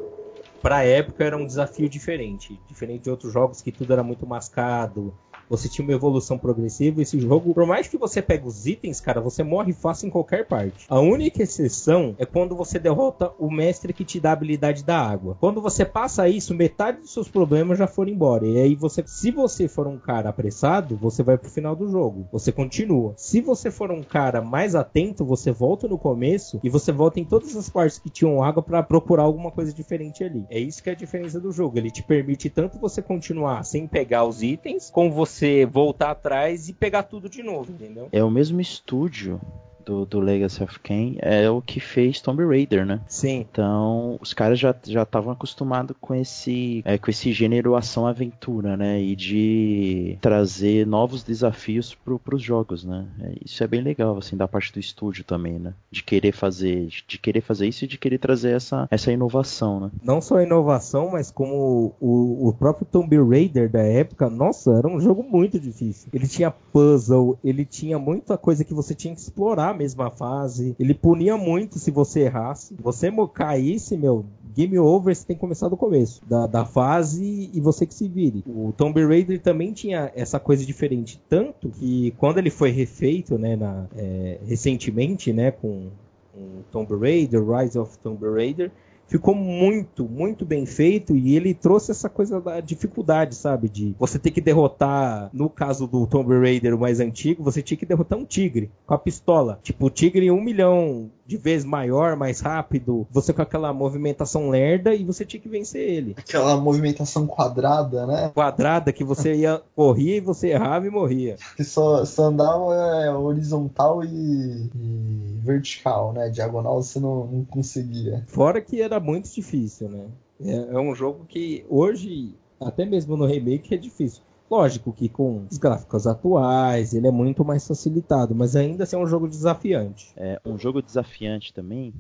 para época era um desafio diferente, diferente de outros jogos que tudo era muito mascado, você tinha uma evolução progressiva. Esse jogo, por mais que você pegue os itens, cara, você morre fácil em qualquer parte. A única exceção é quando você derrota o mestre que te dá a habilidade da água. Quando você passa isso, metade dos seus problemas já foram embora. E aí você, se você for um cara apressado, você vai pro final do jogo. Você continua. Se você for um cara mais atento, você volta no começo e você volta em todas as partes que tinham água para procurar alguma coisa diferente ali. É isso que é a diferença do jogo. Ele te permite tanto você continuar sem pegar os itens, como você você voltar atrás e pegar tudo de novo, entendeu? É o mesmo estúdio do, do Legacy of Kain é o que fez Tomb Raider, né? Sim. Então, os caras já já estavam acostumados com esse é, com esse gênero ação-aventura, né? E de trazer novos desafios pro, pros jogos, né? É, isso é bem legal, assim, da parte do estúdio também, né? De querer fazer, de querer fazer isso e de querer trazer essa, essa inovação, né? Não só a inovação, mas como o, o próprio Tomb Raider da época, nossa, era um jogo muito difícil. Ele tinha puzzle, ele tinha muita coisa que você tinha que explorar mesma fase. Ele punia muito se você errasse. Você caísse, meu, game over, você tem que começar do começo da, da fase e você que se vire. O Tomb Raider também tinha essa coisa diferente, tanto que quando ele foi refeito, né, na, é, recentemente, né, com, com Tomb Raider, Rise of Tomb Raider, ficou muito, muito bem feito e ele trouxe essa coisa da dificuldade, sabe? De você ter que derrotar, no caso do Tomb Raider mais antigo, você tinha que derrotar um tigre com a pistola. Tipo, o tigre um milhão de vez maior, mais rápido, você com aquela movimentação lerda e você tinha que vencer ele. Aquela movimentação quadrada, né? Quadrada que você ia corria e você errava e morria. Que só, só andava é, horizontal e, e, vertical, né? Diagonal você não, não conseguia. Fora que era muito difícil, né? É, é um jogo que hoje, até mesmo no remake, é difícil. Lógico que com os gráficos atuais ele é muito mais facilitado, mas ainda assim é um jogo desafiante. É um jogo desafiante também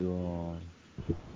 do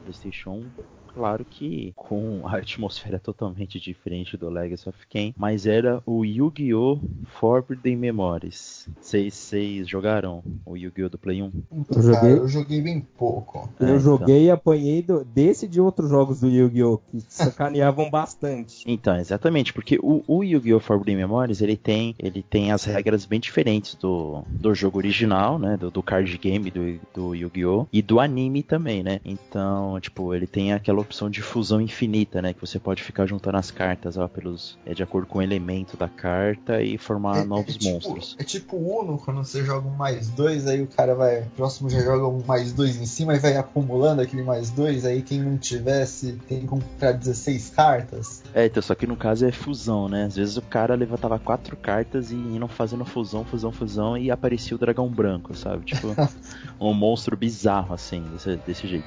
PlayStation 1 Claro que com a atmosfera totalmente diferente do Legacy of Kain, mas era o Yu-Gi-Oh! Forbidden Memories. Vocês jogaram o Yu-Gi-Oh! do Play 1? Eu joguei, eu joguei bem pouco. Eu é, joguei então. e apanhei do, desse de outros jogos do Yu-Gi-Oh! que sacaneavam bastante. Então, exatamente, porque o, o Yu-Gi-Oh! Forbidden Memories ele tem, ele tem as regras bem diferentes do, do jogo original, né? Do, do card game do, do Yu-Gi-Oh! e do anime também, né? Então, tipo, ele tem aquela aquela opção de fusão infinita, né? Que você pode ficar juntando as cartas ó, pelos, é, de acordo com o elemento da carta e formar É- novos é tipo- monstros. É tipo Uno, quando você joga um mais dois, aí o cara vai. O próximo já joga um mais dois em cima e vai acumulando aquele mais dois, aí quem não tivesse tem que comprar 16 cartas. É, então, só que no caso é fusão, né? Às vezes o cara levantava quatro cartas e iam fazendo fusão, fusão, fusão e aparecia o dragão branco, sabe? Tipo, um monstro bizarro, assim, desse, desse jeito.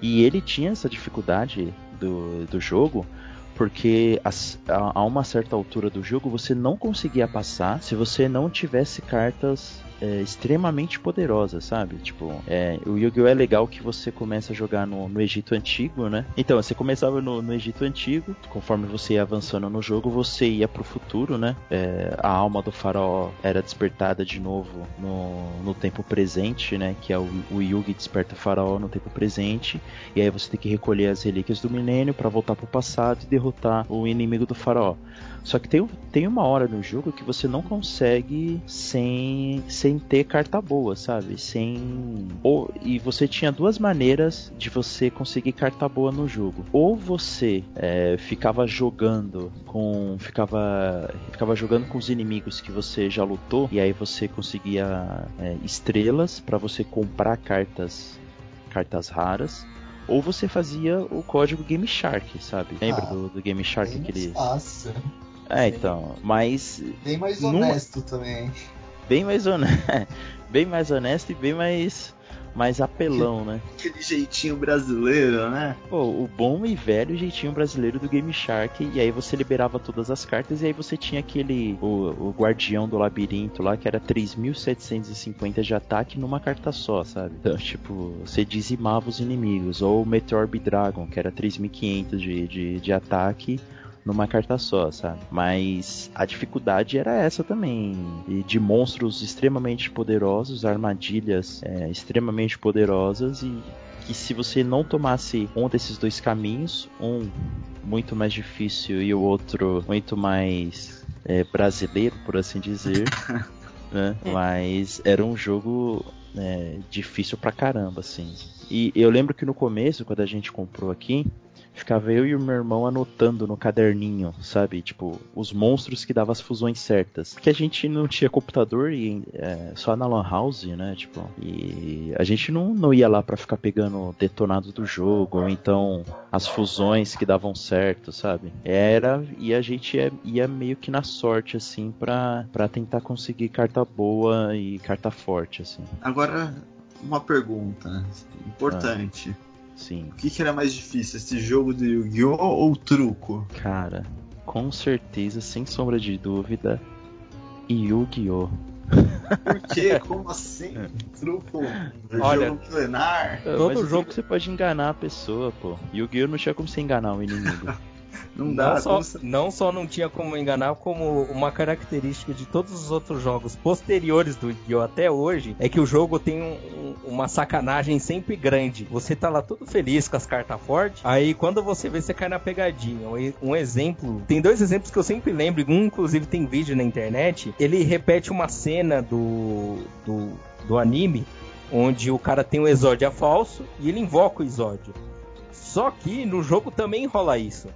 E ele tinha essa dificuldade do, do jogo. Porque a, a uma certa altura do jogo você não conseguia passar se você não tivesse cartas é, extremamente poderosas, sabe? Tipo, é, o Yu-Gi-Oh! é legal que você começa a jogar no, no Egito Antigo, né? Então, você começava no, no Egito Antigo, conforme você ia avançando no jogo, você ia pro futuro, né? É, a alma do faraó era despertada de novo no, no tempo presente, né? Que é o, o Yugi desperta o faraó no tempo presente. E aí você tem que recolher as relíquias do milênio para voltar pro passado e derrotar o inimigo do faraó. Só que tem, tem uma hora no jogo que você não consegue sem, sem ter carta boa, sabe? Sem. Ou, e você tinha duas maneiras de você conseguir carta boa no jogo. Ou você é, ficava jogando com. Ficava, ficava jogando com os inimigos que você já lutou. E aí você conseguia é, estrelas para você comprar cartas. Cartas raras. Ou você fazia o código Game Shark, sabe? Lembra Ah, do, do Game Shark que ele. fácil. É, então. Mas Bem mais Numa- honesto também. bem mais honesto, bem mais honesto e bem mais mais apelão, né? Aquele jeitinho brasileiro, né? Pô, o bom e velho jeitinho brasileiro do Game Shark, e aí você liberava todas as cartas, e aí você tinha aquele, o, o guardião do labirinto lá, que era 3.750 de ataque numa carta só, sabe? Então, tipo, você dizimava os inimigos, ou o Meteor Dragon, que era 3.500 de, de, de ataque, numa carta só, sabe? Mas a dificuldade era essa também. E de monstros extremamente poderosos, armadilhas é, extremamente poderosas e que se você não tomasse um desses dois caminhos, um muito mais difícil e o outro muito mais é, brasileiro, por assim dizer, né? Mas era um jogo é, difícil pra caramba, assim. E eu lembro que no começo, quando a gente comprou aqui, ficava eu e o meu irmão anotando no caderninho, sabe? Tipo, os monstros que davam as fusões certas. Porque a gente não tinha computador e é, só na Lan House, né? Tipo, e a gente não, não ia lá pra ficar pegando detonados do jogo, ou então as fusões que davam certo, sabe? Era, e a gente ia, ia meio que na sorte, assim, pra, pra tentar conseguir carta boa e carta forte, assim. Agora, uma pergunta importante. Sim. O que, que era mais difícil, esse jogo do Yu-Gi-Oh! ou o truco? Cara, com certeza, sem sombra de dúvida, Yu-Gi-Oh! Por quê? Como assim? Truco? Olha, jogo plenar? Todo jogo jogo- você pode enganar a pessoa, pô. Yu-Gi-Oh! não tinha como você enganar o inimigo. Não dá. Não só, como não só não tinha como enganar, como uma característica de todos os outros jogos posteriores do Yu-Gi-Oh! até hoje é que o jogo tem um- um- uma sacanagem sempre grande. Você tá lá todo feliz com as cartas fortes, aí quando você vê, você cai na pegadinha. Um, exemplo, tem dois exemplos que eu sempre lembro, um inclusive tem vídeo na internet. Ele repete uma cena do, do, do anime onde o cara tem um Exódia falso e ele invoca o Exódio. Só que no jogo também rola isso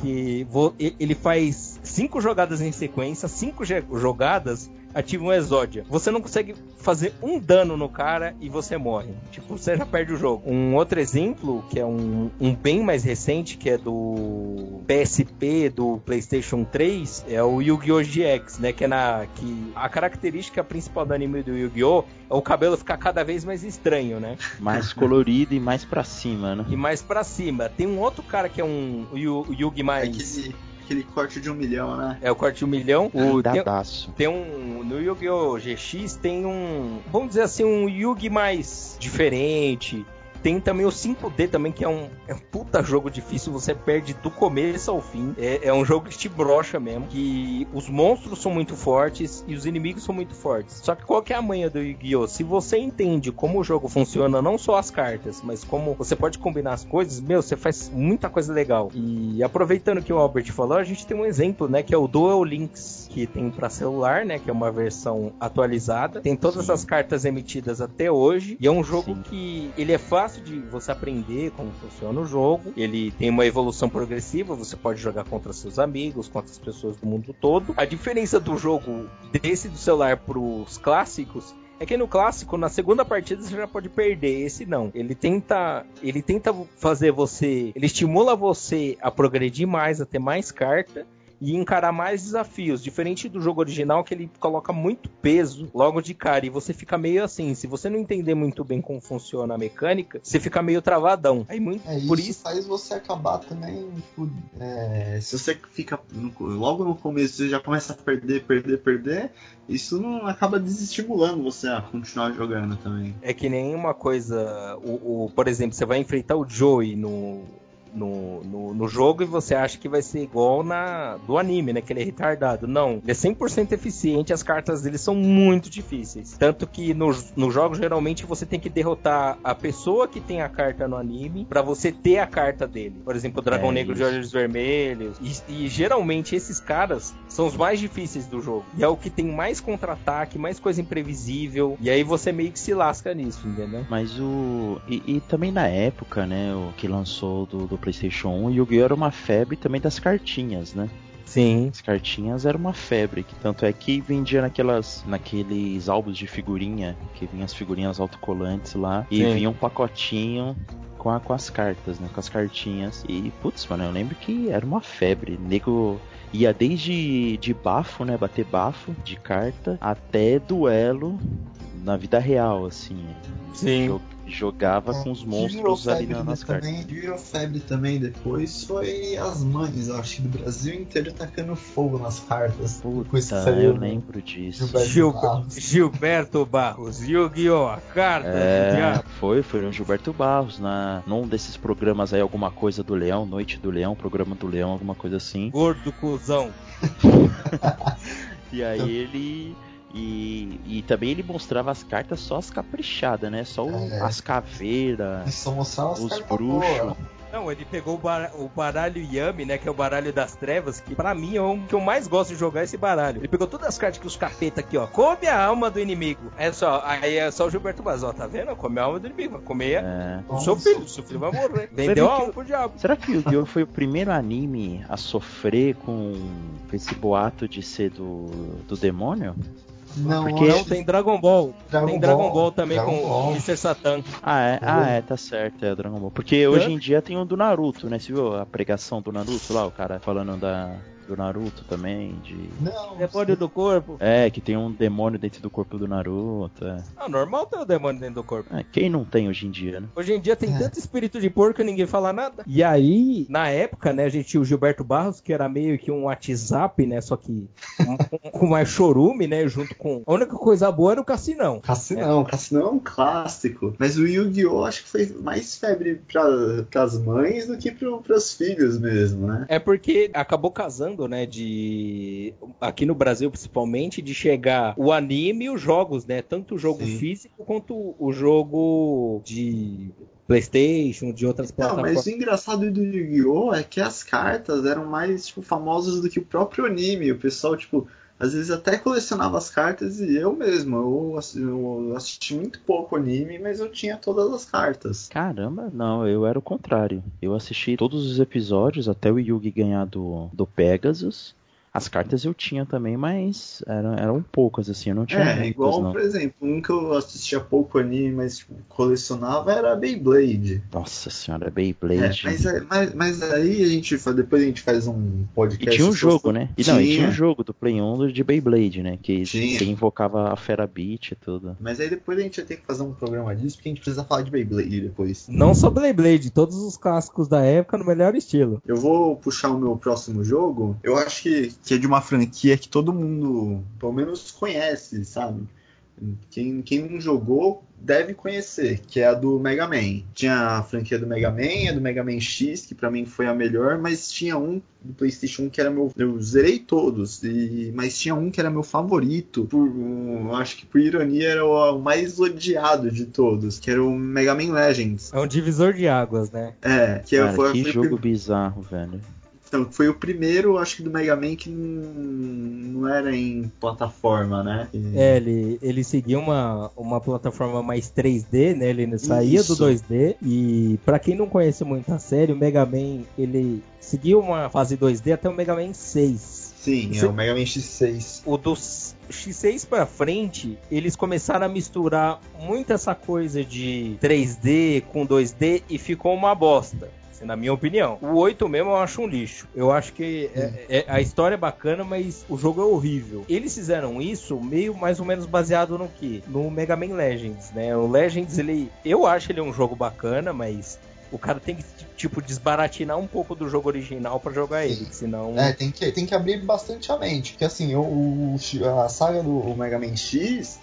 que vo- e- ele faz cinco jogadas em sequência, cinco jogadas ativa um exódia. Você não consegue fazer um dano no cara e você morre. Tipo, você já perde o jogo. Um outro exemplo, que é um, um bem mais recente, que é do PSP, do PlayStation 3, é o Yu-Gi-Oh! GX, né? Que é na. Que a característica principal do anime do Yu-Gi-Oh! é o cabelo ficar cada vez mais estranho, né? mais colorido e mais pra cima, né? E mais pra cima. Tem um outro cara que é um Yugi mais. Aquele, aquele corte de um milhão, né? É o corte de um milhão. O, tem, Dadaço. tem um. No Yu-Gi-Oh! GX tem um. Vamos dizer assim, um Yugi mais diferente. Tem também o 5D também, que é um, é um puta jogo difícil, você perde do começo ao fim. É, é um jogo que te brocha mesmo. Que os monstros são muito fortes e os inimigos são muito fortes. Só que qual que é a manha do Yu-Gi-Oh? Se você entende como o jogo funciona, não só as cartas, mas como você pode combinar as coisas, meu, você faz muita coisa legal. E aproveitando que o Albert falou, a gente tem um exemplo, né? Que é o Duel Links, que tem para celular, né? Que é uma versão atualizada. Tem todas Sim. as cartas emitidas até hoje. E é um jogo Sim. que ele é fácil fácil de você aprender como funciona o jogo. Ele tem uma evolução progressiva, você pode jogar contra seus amigos, contra as pessoas do mundo todo. A diferença do jogo desse do celular pros clássicos é que no clássico, na segunda partida, você já pode perder. Esse não. Ele tenta. Ele tenta fazer você. Ele estimula você a progredir mais, a ter mais carta e encarar mais desafios, diferente do jogo original que ele coloca muito peso logo de cara e você fica meio assim, se você não entender muito bem como funciona a mecânica, você fica meio travadão. Aí muito é, por isso, isso faz você acabar também, tipo, é, se você fica no, logo no começo você já começa a perder, perder, perder, isso não acaba desestimulando você a continuar jogando também. É que nem uma coisa, o, o por exemplo, você vai enfrentar o Joey no no, no, no, jogo e você acha que vai ser igual na do anime, né? Que ele é retardado. Não, ele é 100% eficiente, as cartas dele são muito difíceis. Tanto que nos no jogos, geralmente, você tem que derrotar a pessoa que tem a carta no anime para você ter a carta dele. Por exemplo, o Dragão é Negro isso. de Olhos Vermelhos. E, e, geralmente esses caras são os mais difíceis do jogo. E é o que tem mais contra-ataque, mais coisa imprevisível. E aí você meio que se lasca nisso, entendeu? Mas o. E, e também na época, né? O que lançou do, do PlayStation 1, Yu-Gi-Oh! era uma febre também das cartinhas, né? Sim. As cartinhas era uma febre, que tanto é que vendia naquelas, naqueles álbuns de figurinha, que vinham as figurinhas autocolantes lá, e Sim. vinha um pacotinho com, a, com as cartas, né? Com as cartinhas. E, putz, mano, eu lembro que era uma febre. Nego ia desde de bafo, né? Bater bafo de carta, até duelo na vida real, assim. Sim jogava é, com os monstros ali nas cartas. Também, virou febre também depois foi as mães, eu acho, do Brasil inteiro tacando fogo nas cartas. Puta, eu lembro disso. Gilberto Barros, Gilberto Barros Yu-Gi-Oh! A carta é, Foi, foi no Gilberto Barros, na, num desses programas aí, alguma coisa do Leão, Noite do Leão, programa do Leão, alguma coisa assim. Gordo cuzão. e aí ele e, e também ele mostrava as cartas só as caprichadas, né? Só é. as caveiras, só as os bruxos. Não, ele pegou o, bar o, baralho Yami, né? Que é o baralho das trevas, que para mim é o que eu mais gosto de jogar esse baralho. Ele pegou todas as cartas que os capeta aqui, ó. Come a alma do inimigo. É só, aí é só o Gilberto Bazó, tá vendo? Come a alma do inimigo. Vai comer é. o seu filho. O seu filho vai morrer. Vendeu a alma pro diabo. Será que o Yu-Gi-Oh! foi o primeiro anime a sofrer com esse boato de ser do, do demônio? Não, Porque não tem Dragon Ball. Dragon tem Dragon Ball, Ball também Dragon com Ball. Mr. Satan. Ah, é? Ah, é, tá certo, é Dragon Ball. Porque hoje em dia tem o do Naruto, né? Você viu a pregação do Naruto lá, o cara falando da do Naruto também, de. Não, demônio do corpo. É, que tem um demônio dentro do corpo do Naruto. É. Ah, normal ter o um demônio dentro do corpo. É, quem não tem hoje em dia, né? Hoje em dia tem é. tanto espírito de porco que ninguém fala nada. E aí, na época, né, a gente tinha o Gilberto Barros, que era meio que um WhatsApp, né? Só que com mais chorume, né? Junto com. A única coisa boa era o Cassinão. Cassinão, é. Cassinão é um clássico. Mas o Yu-Gi-Oh! acho que foi mais febre para as mães do que para os filhos mesmo, né? É porque acabou casando né, de aqui no Brasil principalmente, de chegar o anime e os jogos, né, tanto o jogo Sim. físico quanto o jogo de PlayStation, de outras então, plataformas. Mas o engraçado do Yu-Gi-Oh! é que as cartas eram mais tipo, famosas do que o próprio anime. O pessoal, tipo, às vezes até colecionava as cartas e eu mesmo, eu, eu assisti muito pouco anime, mas eu tinha todas as cartas. Caramba, não, eu era o contrário. Eu assisti todos os episódios até o Yugi ganhar do, do Pegasus. As cartas eu tinha também, mas eram, eram poucas, assim, eu não tinha. É, muitas, igual, não. por exemplo, um que eu assistia pouco anime, mas tipo, colecionava era Beyblade. Nossa senhora, Beyblade. É, mas, é, mas, mas, aí a gente faz, depois a gente faz um podcast. E tinha um jogo, né? E, não, e tinha um jogo do Play 1 de Beyblade, né? Que você invocava a Fera Beat e tudo. Mas aí depois a gente vai ter que fazer um programa disso, porque a gente precisa falar de Beyblade depois. Não só Beyblade, todos os clássicos da época no melhor estilo. Eu vou puxar o meu próximo jogo. Eu acho que, que é de uma franquia que todo mundo, pelo menos, conhece, sabe? Quem, quem não jogou deve conhecer, que é a do Mega Man. Tinha a franquia do Mega Man, a do Mega Man X, que para mim foi a melhor, mas tinha um do PlayStation 1 que era meu. Eu zerei todos, e, mas tinha um que era meu favorito. Por, um, acho que por ironia era o, o, mais odiado de todos, que era o Mega Man Legends. É um divisor de águas, né? É, que Cara, foi, que foi jogo bizarro, velho. Então, foi o primeiro, acho que do Mega Man que não, não era em plataforma, né? E... É, ele, ele seguia uma, uma plataforma mais 3D, né? Ele saía Isso. do 2D. E para quem não conhece muito a série, o Mega Man, ele seguiu uma fase 2D até o Mega Man 6. Sim, Você... é o Mega Man X6. O dos X6 para frente, eles começaram a misturar muito essa coisa de 3D com 2D e ficou uma bosta. Assim, na minha opinião. O 8 mesmo eu acho um lixo. Eu acho que é, é, a história é bacana, mas o jogo é horrível. Eles fizeram isso meio mais ou menos baseado no que? No Mega Man Legends, né? O Legends, ele. Eu acho ele um jogo bacana, mas o cara tem que, tipo, desbaratinar um pouco do jogo original para jogar Sim. ele, senão... É, tem que, tem que abrir bastante a mente, porque assim, o a saga do Mega Man X,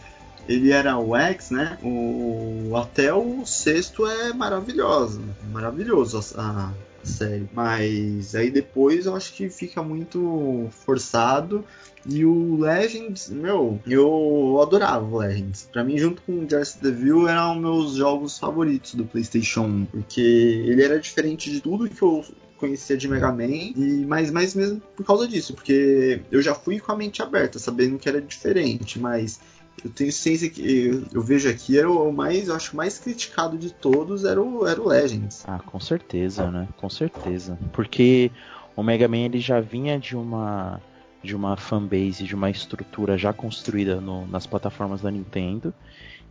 ele era o X, né? O, até o sexto é maravilhoso. Maravilhoso a, a série. Mas aí depois eu acho que fica muito forçado. E o Legends, meu, eu adorava o Legends. Pra mim, junto com o Jurassic Devil, eram meus jogos favoritos do PlayStation 1. Porque ele era diferente de tudo que eu conhecia de Mega Man, e mais, mais mesmo por causa disso, porque eu já fui com a mente aberta, sabendo que era diferente, mas eu tenho ciência que eu, vejo aqui era o mais, eu acho mais criticado de todos era o, era o Legends. Ah, com certeza, né? Com certeza. Porque o Mega Man ele já vinha de uma de uma fanbase, de uma estrutura já construída no, nas plataformas da Nintendo.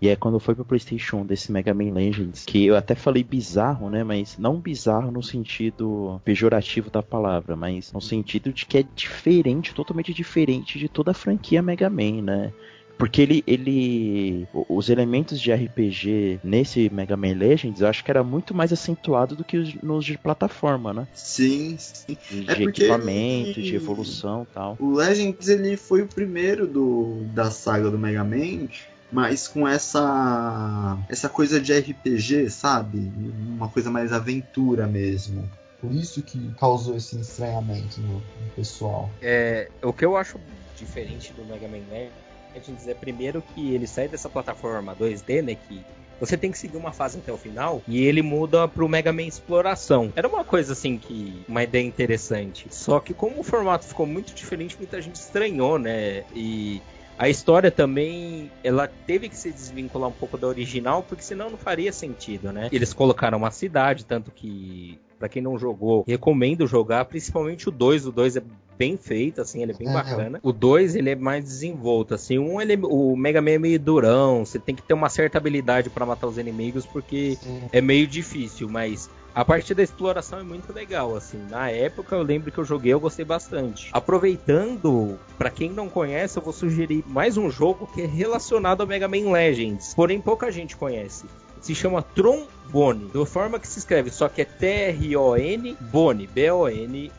E é quando foi pro PlayStation desse Mega Man Legends, que eu até falei bizarro, né? Mas não bizarro no sentido pejorativo da palavra, mas no sentido de que é diferente, totalmente diferente de toda a franquia Mega Man, né? Porque ele, ele. Os elementos de RPG nesse Mega Man Legends eu acho que era muito mais acentuado do que os, nos de plataforma, né? Sim, sim. De, é de equipamento, ele... de evolução tal. O Legends ele foi o primeiro do, da saga do Mega Man mas com essa essa coisa de RPG, sabe? Uma coisa mais aventura mesmo. Por isso que causou esse estranhamento no, no pessoal. É, o que eu acho diferente do Mega Man Legends é primeiro que ele sai dessa plataforma 2D, né, que você tem que seguir uma fase até o final e ele muda pro Mega Man Exploração. Era uma coisa assim que uma ideia interessante. Só que como o formato ficou muito diferente, muita gente estranhou, né? E a história também, ela teve que se desvincular um pouco da original, porque senão não faria sentido, né? Eles colocaram uma cidade, tanto que para quem não jogou, recomendo jogar, principalmente o 2. O 2 é bem feito, assim, ele é bem é, bacana. O 2, ele é mais desenvolto, assim. Um, ele, o Mega Man é meio durão, você tem que ter uma certa habilidade para matar os inimigos, porque Sim. é meio difícil, mas a parte da exploração é muito legal, assim. Na época eu lembro que eu joguei, eu gostei bastante. Aproveitando, para quem não conhece, eu vou sugerir mais um jogo que é relacionado ao Mega Man Legends. Porém, pouca gente conhece se chama Trombone, da forma que se escreve, só que é T-R-O-N, Bone, B-O-N.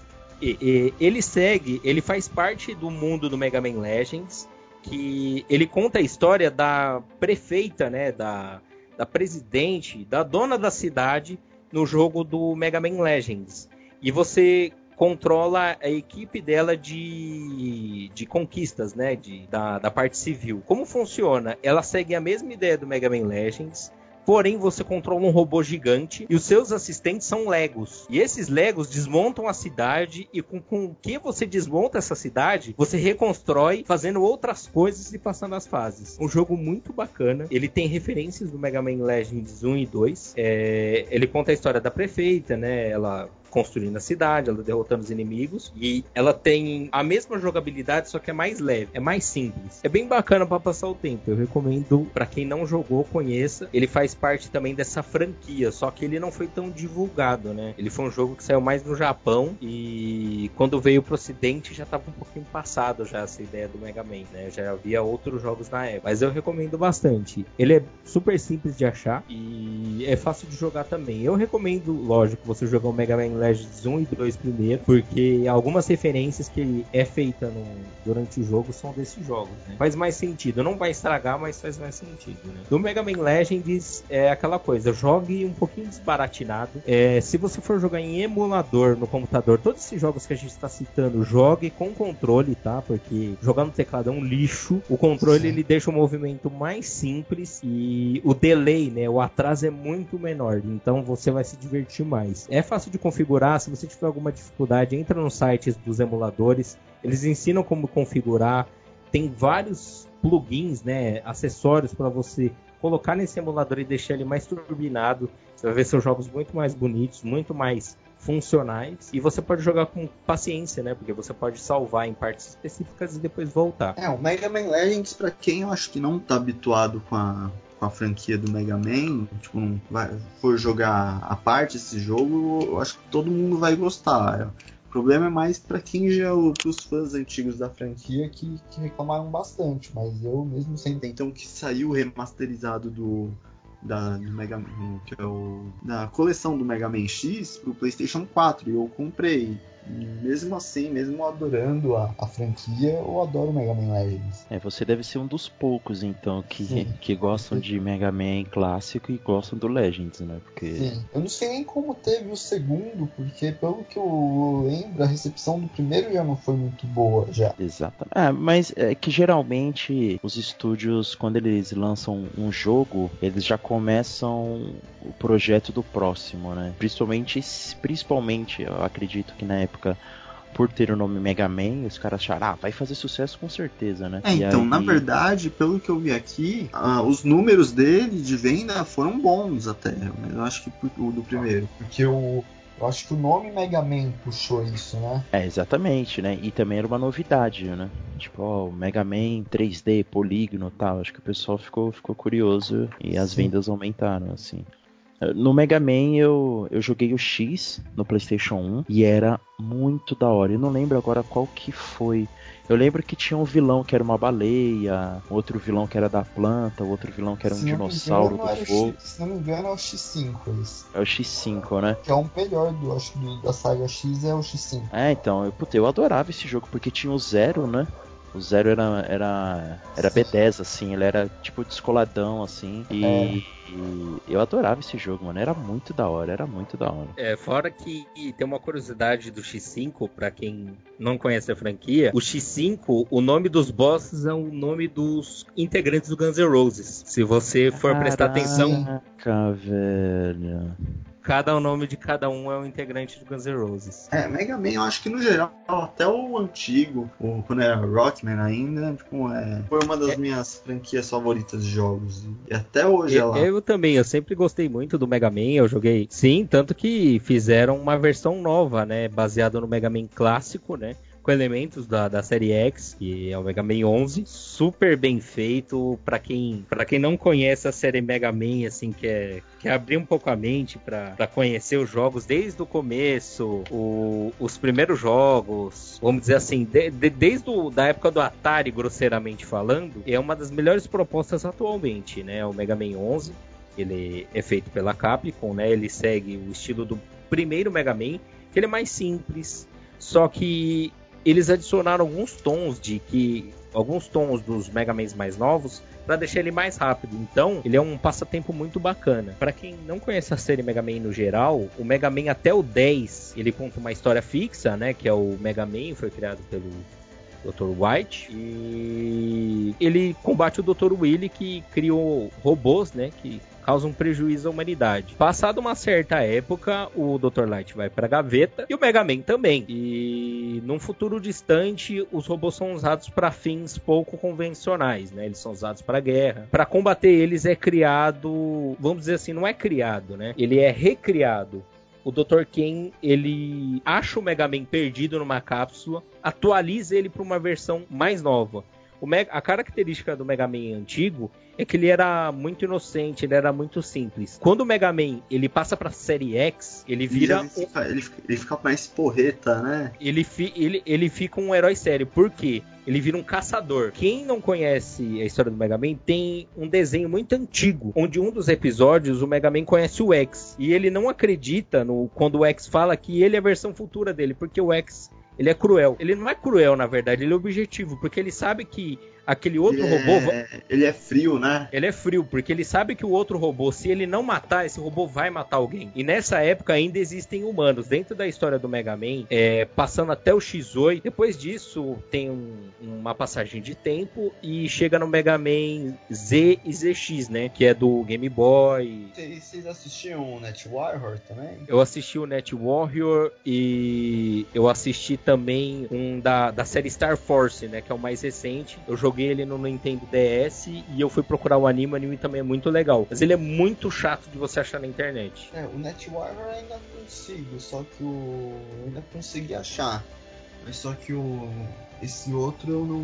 Ele segue, ele faz parte do mundo do Mega Man Legends, que ele conta a história da prefeita, né, da, da presidente, da dona da cidade no jogo do Mega Man Legends. E você controla a equipe dela de, de conquistas, né? De, da, da parte civil. Como funciona? Ela segue a mesma ideia do Mega Man Legends. Porém, você controla um robô gigante e os seus assistentes são Legos. E esses Legos desmontam a cidade e com, com o que você desmonta essa cidade, você reconstrói fazendo outras coisas e passando as fases. Um jogo muito bacana. Ele tem referências do Mega Man Legends 1 e 2. É, ele conta a história da prefeita, né? Ela construindo a cidade, ela derrotando os inimigos. E ela tem a mesma jogabilidade, só que é mais leve, é mais simples. É bem bacana para passar o tempo. Eu recomendo para quem não jogou, conheça. Ele faz parte também dessa franquia, só que ele não foi tão divulgado, né? Ele foi um jogo que saiu mais no Japão e quando veio pro ocidente já tava um pouquinho passado já essa ideia do Mega Man, né? Já havia outros jogos na época. Mas eu recomendo bastante. Ele é super simples de achar e é fácil de jogar também. Eu recomendo, lógico, você jogar o Mega Man Legends 1 e 2 primeiro, porque algumas referências que é feita no, durante o jogo são desses jogos. Né? Faz mais sentido. Não vai estragar, mas faz mais sentido. Né? No Mega Man Legends é aquela coisa, jogue um pouquinho desbaratinado. É, se você for jogar em emulador no computador, todos esses jogos que a gente está citando, jogue com controle, tá? Porque jogar no teclado é um lixo. O controle ele deixa o movimento mais simples e o delay, né? O atraso é muito menor. Então você vai se divertir mais. É fácil de configurar configurar. Se você tiver alguma dificuldade, entra nos sites dos emuladores. Eles ensinam como configurar. Tem vários plugins, né, acessórios para você colocar nesse emulador e deixar ele mais turbinado. Você vai ver seus jogos muito mais bonitos, muito mais funcionais e você pode jogar com paciência, né? Porque você pode salvar em partes específicas e depois voltar. É, o Mega Man Legends, para quem eu acho que não tá habituado com a, com a franquia do Mega Man, tipo, não vai, for jogar a parte esse jogo, eu acho que todo mundo vai gostar. O problema é mais para quem já os fãs antigos da franquia que, que reclamaram bastante, mas eu mesmo sei. Então que saiu remasterizado do da, do Mega, que é o, da coleção do Mega Man X pro PlayStation 4 e eu comprei mesmo assim, mesmo adorando a, a, franquia, eu adoro Mega Man Legends. É, você deve ser um dos poucos, então, que, que gostam de Mega Man clássico e gostam do Legends, né? Porque... Sim. Eu não sei nem como teve o segundo, porque pelo que eu lembro, a recepção do primeiro já não foi muito boa, já. Exatamente. É, mas é que geralmente os estúdios, quando eles lançam um jogo, eles já começam o projeto do próximo, né? Principalmente, principalmente, eu acredito que na época época por ter o nome Mega Man, os caras acharam, ah, vai fazer sucesso com certeza, né? É, então, aí... na verdade, pelo que eu vi aqui, uh, os números dele de venda foram bons até, mas eu acho que o do primeiro. Porque o, eu acho que o nome Mega Man puxou isso, né? É, exatamente, né? E também era uma novidade, né? Tipo, ó, Mega Man 3D, polígono e tal. Acho que o pessoal ficou, ficou curioso e as Sim. vendas aumentaram, assim. No Mega Man eu, eu joguei o X no PlayStation 1 e era muito da hora. Eu não lembro agora qual que foi. Eu lembro que tinha um vilão que era uma baleia, outro vilão que era da planta, outro vilão que era um se dinossauro engano, do fogo. se não me engano, é o X5 esse. É o X5, né? Que é o melhor do, acho, da saga X, é o X5. É, então, eu, puta, eu adorava esse jogo porque tinha o Zero, né? O Zero era, era, era B10, assim, ele era tipo descoladão, assim. E, é. e, eu adorava esse jogo, mano. Era muito da hora, era muito da hora. É, fora que tem uma curiosidade do X5, para quem não conhece a franquia, o X5, o nome dos bosses é o nome dos integrantes do Guns N' Roses. Se você for Caraca, prestar atenção. Caraca, velho cada nome de cada um é um integrante do Guns N' Roses. É, Mega Man, eu acho que no geral, até o antigo, o, quando era Rockman ainda, tipo, é, foi uma das é. minhas franquias favoritas de jogos. E até hoje ela. Eu também, eu sempre gostei muito do Mega Man, eu joguei. Sim, tanto que fizeram uma versão nova, né? Baseada no Mega Man clássico, né? Com elementos da, da série X, que é o Mega Man 11, super bem feito para quem para quem não conhece a série Mega Man, assim, quer, quer abrir um pouco a mente para conhecer os jogos desde o começo, o, os primeiros jogos, vamos dizer assim, de, de, desde o, da época do Atari, grosseiramente falando, é uma das melhores propostas atualmente, né? O Mega Man 11, ele é feito pela Capcom, né? Ele segue o estilo do primeiro Mega Man, que ele é mais simples, só que eles adicionaram alguns tons de que alguns tons dos Mega Mans mais novos para deixar ele mais rápido. Então, ele é um passatempo muito bacana. Para quem não conhece a série Mega Man no geral, o Mega Man até o 10, ele conta uma história fixa, né, que é o Mega Man, foi criado pelo Dr. White e ele combate o Dr. Willy que criou robôs, né, que causa um prejuízo à humanidade. Passada uma certa época, o Dr. Light vai para a gaveta e o Mega Man também. E num futuro distante, os robôs são usados para fins pouco convencionais, né? Eles são usados para guerra. Para combater eles é criado, vamos dizer assim, não é criado, né? Ele é recriado o Dr. Ken ele acha o Mega Man perdido numa cápsula, atualiza ele para uma versão mais nova. Mega, a característica do Mega Man antigo é que ele era muito inocente, ele era muito simples. Quando o Mega Man ele passa pra série X, ele vira. Ele fica, ele, ele fica mais porreta, né? Ele, fi, ele, ele fica um herói sério. Por quê? Ele vira um caçador. Quem não conhece a história do Mega Man tem um desenho muito antigo, onde um dos episódios o Mega Man conhece o X. E ele não acredita no quando o X fala que ele é a versão futura dele, porque o X ele é cruel. Ele não é cruel, na verdade, ele é objetivo, porque ele sabe que aquele outro ele robô. É, ele é frio, né? Ele é frio, porque ele sabe que o outro robô, se ele não matar, esse robô vai matar alguém. E nessa época ainda existem humanos. Dentro da história do Mega Man, é, passando até o X8, depois disso tem um, uma passagem de tempo e chega no Mega Man Z e ZX, né? Que é do Game Boy. Vocês assistiam o Net Warrior também? Eu assisti o Net Warrior e eu assisti também um da, da série Star Force, né? Que é o mais recente. Eu joguei ele no Nintendo DS e eu fui procurar o anime, o anime também é muito legal. Mas ele é muito chato de você achar na internet. É, o Net Warrior ainda consigo, só que o. Eu ainda consegui achar. Mas só que o. Esse outro eu não,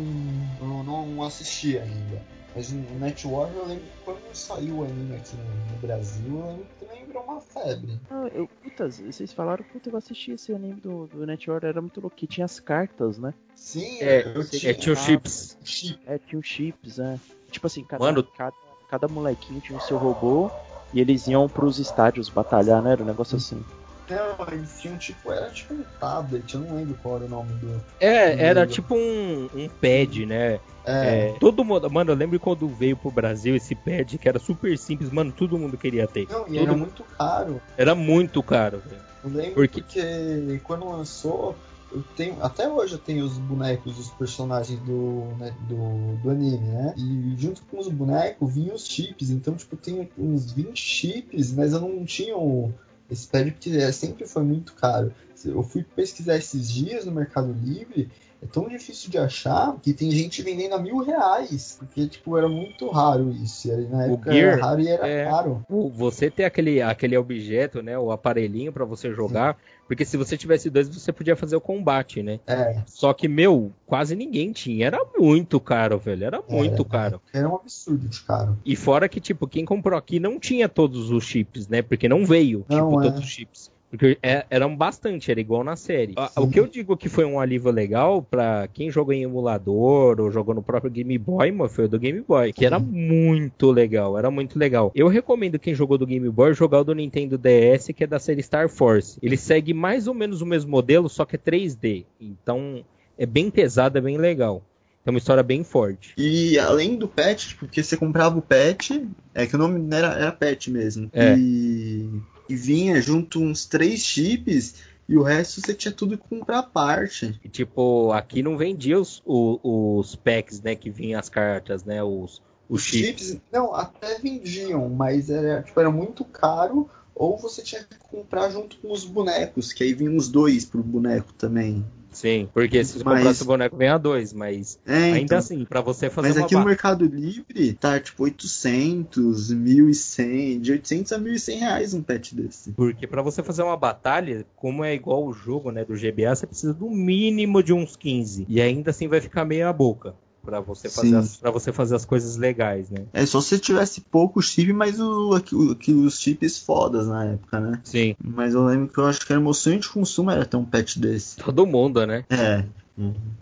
eu não assisti ainda. Mas o Net Warrior eu lembro que quando saiu o anime aqui no, no Brasil, eu lembro que também virou uma febre. Ah, eu, puta, vocês falaram, puta, eu assisti esse anime do, do Net Warrior, era muito louco, que tinha as cartas, né? Sim, É, eu é, tinha. tinha os chips. Chip. É, tinha os chips, é. Tipo assim, cada, Mano. cada, cada molequinho tinha o seu robô e eles iam pros estádios batalhar, né? Era um negócio assim. Não, eles tinham tipo. Era tipo um tablet, eu não lembro qual era o nome do. É, era Hum. tipo um, um pad, né? É. É, todo mundo. Mano, eu lembro quando veio pro Brasil esse pad que era super simples, mano, todo mundo queria ter. Não, e Todo- era muito caro. Era muito caro, velho. Eu lembro Porque- porque... quando lançou, eu tenho. Até hoje eu tenho os bonecos dos personagens do, né, do, do anime, né? E junto com os bonecos vinham os chips. Então, tipo, eu tenho uns 20 chips, mas eu não tinha o, esse pad porque é, sempre foi muito caro. Eu fui pesquisar esses dias no Mercado Livre. É tão difícil de achar que tem gente vendendo a mil reais. Porque, tipo, era muito raro isso. Na O época Gear era raro e era é- caro. Você ter aquele, aquele objeto, né? O aparelhinho pra você jogar. Porque se você tivesse dois, você podia fazer o combate, né? É, Só que, meu, quase ninguém tinha. Era muito caro, velho. Era muito Era. caro. era um absurdo de caro. E fora que, tipo, quem comprou aqui não tinha todos os chips, né? Porque não veio, Não, tipo, é. todos os chips. Porque é- eram bastante, era igual na série. A- Sim. O que eu digo que foi um alívio legal pra quem jogou em emulador ou jogou no próprio Game Boy, mano, foi o do Game Boy, que era Sim. muito legal, era muito legal. Eu recomendo quem jogou do Game Boy jogar o do Nintendo DS, que é da série Star Force. Ele segue mais ou menos o mesmo modelo, só que é 3D. Então, é bem pesado, é bem legal. É uma história bem forte. E além do pet, tipo, porque você comprava o pet, é que o nome era, era pet mesmo. É. E, e vinha junto uns três chips e o resto você tinha tudo que comprar à parte. E, tipo, aqui não vendia os, o- os packs, né? Que vinham as cartas, né? Os, os Os chips. chips, não, até vendiam, mas era, tipo, era muito caro. Ou você tinha que comprar junto com os bonecos, que aí vinham os dois pro boneco também. Sim, porque se você Mas- comprasse o boneco, vem a dois, mas É, ainda então. assim, pra você fazer Mas uma aqui no ba- Mercado Livre tá tipo 800, 1.100, de 800 a 1.100 reais um pet desse. Porque pra você fazer uma batalha, como é igual o jogo, né, do GBA, você precisa do mínimo de uns 15. E ainda assim vai ficar meia boca pra você fazer para você fazer as coisas legais, né? É só se tivesse pouco chip, mas o, o- aqui os chips fodas na época, né? Sim, Mas eu lembro que eu acho que era sonho de consumo era ter um pet desse. todo mundo, né? É.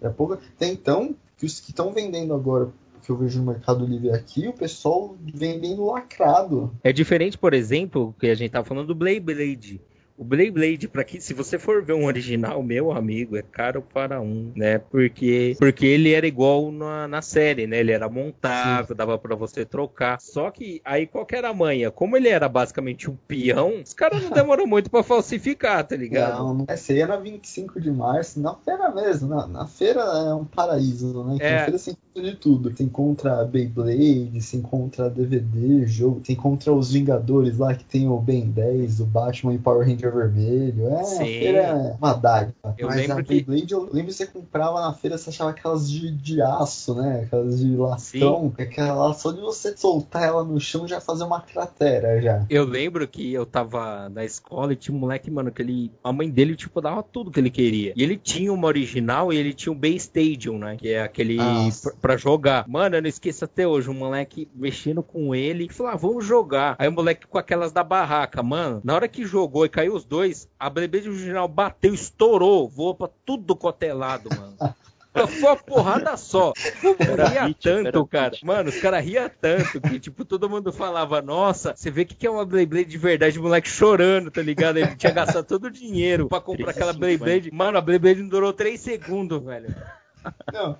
É pouco. Tem então que os que estão vendendo agora, que eu vejo no Mercado Livre aqui, o pessoal vendendo lacrado. É diferente, por exemplo, que a gente tava falando do Blade Blade. O Blade Blade, para que se você for ver um original, meu amigo, é caro para um, né? Porque porque ele era igual na, na série, né? Ele era montável, dava para você trocar. Só que aí qual que era a manha? Como ele era basicamente um peão, os caras não demoram muito para falsificar, tá ligado? Não, não. Essa aí é na 25 de março, na feira mesmo. Na, na feira é um paraíso, né? É. Na feira você encontra de tudo. Você encontra Beyblade, você encontra DVD, jogo, você encontra os Vingadores lá que tem o Ben 10, o Batman e Power Ranger vermelho. É, Sim. a feira é uma dádiva. Eu Mas lembro a que- Beyblade, eu lembro que você comprava na feira, você achava aquelas de, de aço, né? Aquelas de lastão. Aquela lá, só de você soltar ela no chão já fazer uma cratera já. Eu lembro que eu tava na escola e tinha um moleque, mano, que ele. A mãe dele, tipo, dava tudo que ele queria. E ele tinha uma original e ele tinha um Bay Stadium, né? Que é aquele Nossa. pra, pra jogar. Mano, eu não esqueço até hoje. Um moleque mexendo com ele e falou: ah, vamos jogar. Aí o moleque com aquelas da barraca, mano. Na hora que jogou e caiu os dois, a Beyblade original bateu, estourou, voou pra tudo cotelado, mano. Foi uma porrada só. Era ria hit, era tanto, hit. cara. Mano, os caras riam tanto que, tipo, todo mundo falava, nossa, você vê o que, que é uma Beyblade de verdade, o moleque chorando, tá ligado? Ele tinha gastado todo o dinheiro pra comprar aquela 3,50. Beyblade. Mano, a Beyblade não durou 3 segundos, velho. Não,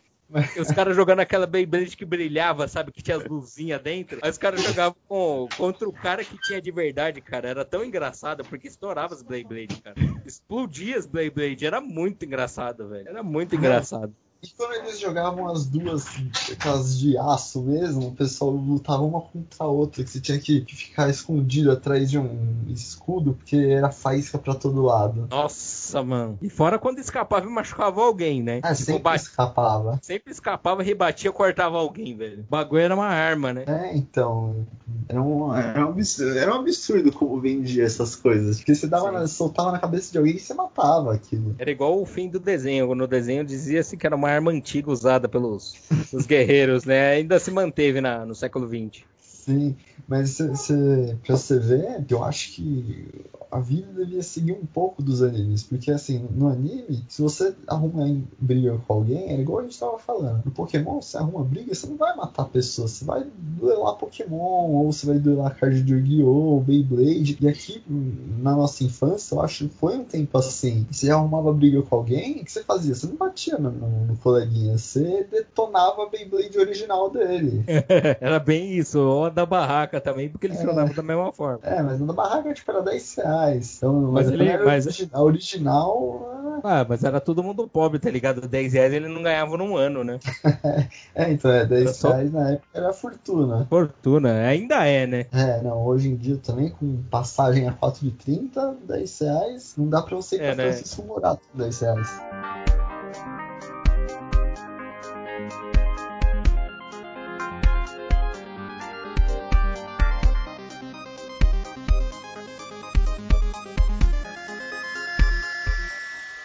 Os caras jogando aquela Beyblade que brilhava, sabe? Que tinha as luzinhas dentro. Aí os caras jogavam com, contra o cara que tinha de verdade, cara. Era tão engraçado, porque estourava as Beyblade, cara. Explodia as Beyblade. Era muito engraçado, velho. Era muito engraçado. E quando eles jogavam as duas, aquelas de aço mesmo, o pessoal lutava uma contra a outra, que você tinha que, ficar escondido atrás de um escudo, porque era faísca pra todo lado. Nossa, mano. E fora quando escapava e machucava alguém, né? Ah, Tipo, sempre ba- escapava. sempre escapava, rebatia, cortava alguém, velho. O bagulho era uma arma, né? É, então. Era um, era, um absurdo, era um absurdo como vendia essas coisas. Porque você dava na- soltava na cabeça de alguém e você matava aquilo. Era igual o fim do desenho. No desenho dizia-se que era uma arma antiga usada pelos, pelos guerreiros, né? Ainda se manteve na, no século XX. Sim, mas cê, cê, pra você ver, eu acho que a vida devia seguir um pouco dos animes. Porque assim, no anime, se você arruma briga com alguém, é igual a gente tava falando. No Pokémon, você arruma briga, você não vai matar a pessoa, você vai duelar Pokémon, ou você vai duelar card de Yu-Gi-Oh!, Beyblade. E aqui, na nossa infância, eu acho que foi um tempo assim. Você arrumava briga com alguém, o que você fazia? Você não batia no, no- no coleguinha, você detonava a Beyblade original dele. Era bem isso. A da barraca também, porque ele É. funcionava da mesma forma. É, mas na barraca tipo, era 10 reais. Então, Mas mas, ele- era mas- origi- a original. Ah, mas era todo mundo pobre, tá ligado? 10 reais ele não ganhava num ano, né? É, então é 10 Era só- reais na época era fortuna. Fortuna. Ainda é, né? É, não, hoje em dia também com passagem a 4,30, 10 reais, não dá pra você ir É, pra né? Francisco Morato com 10 reais.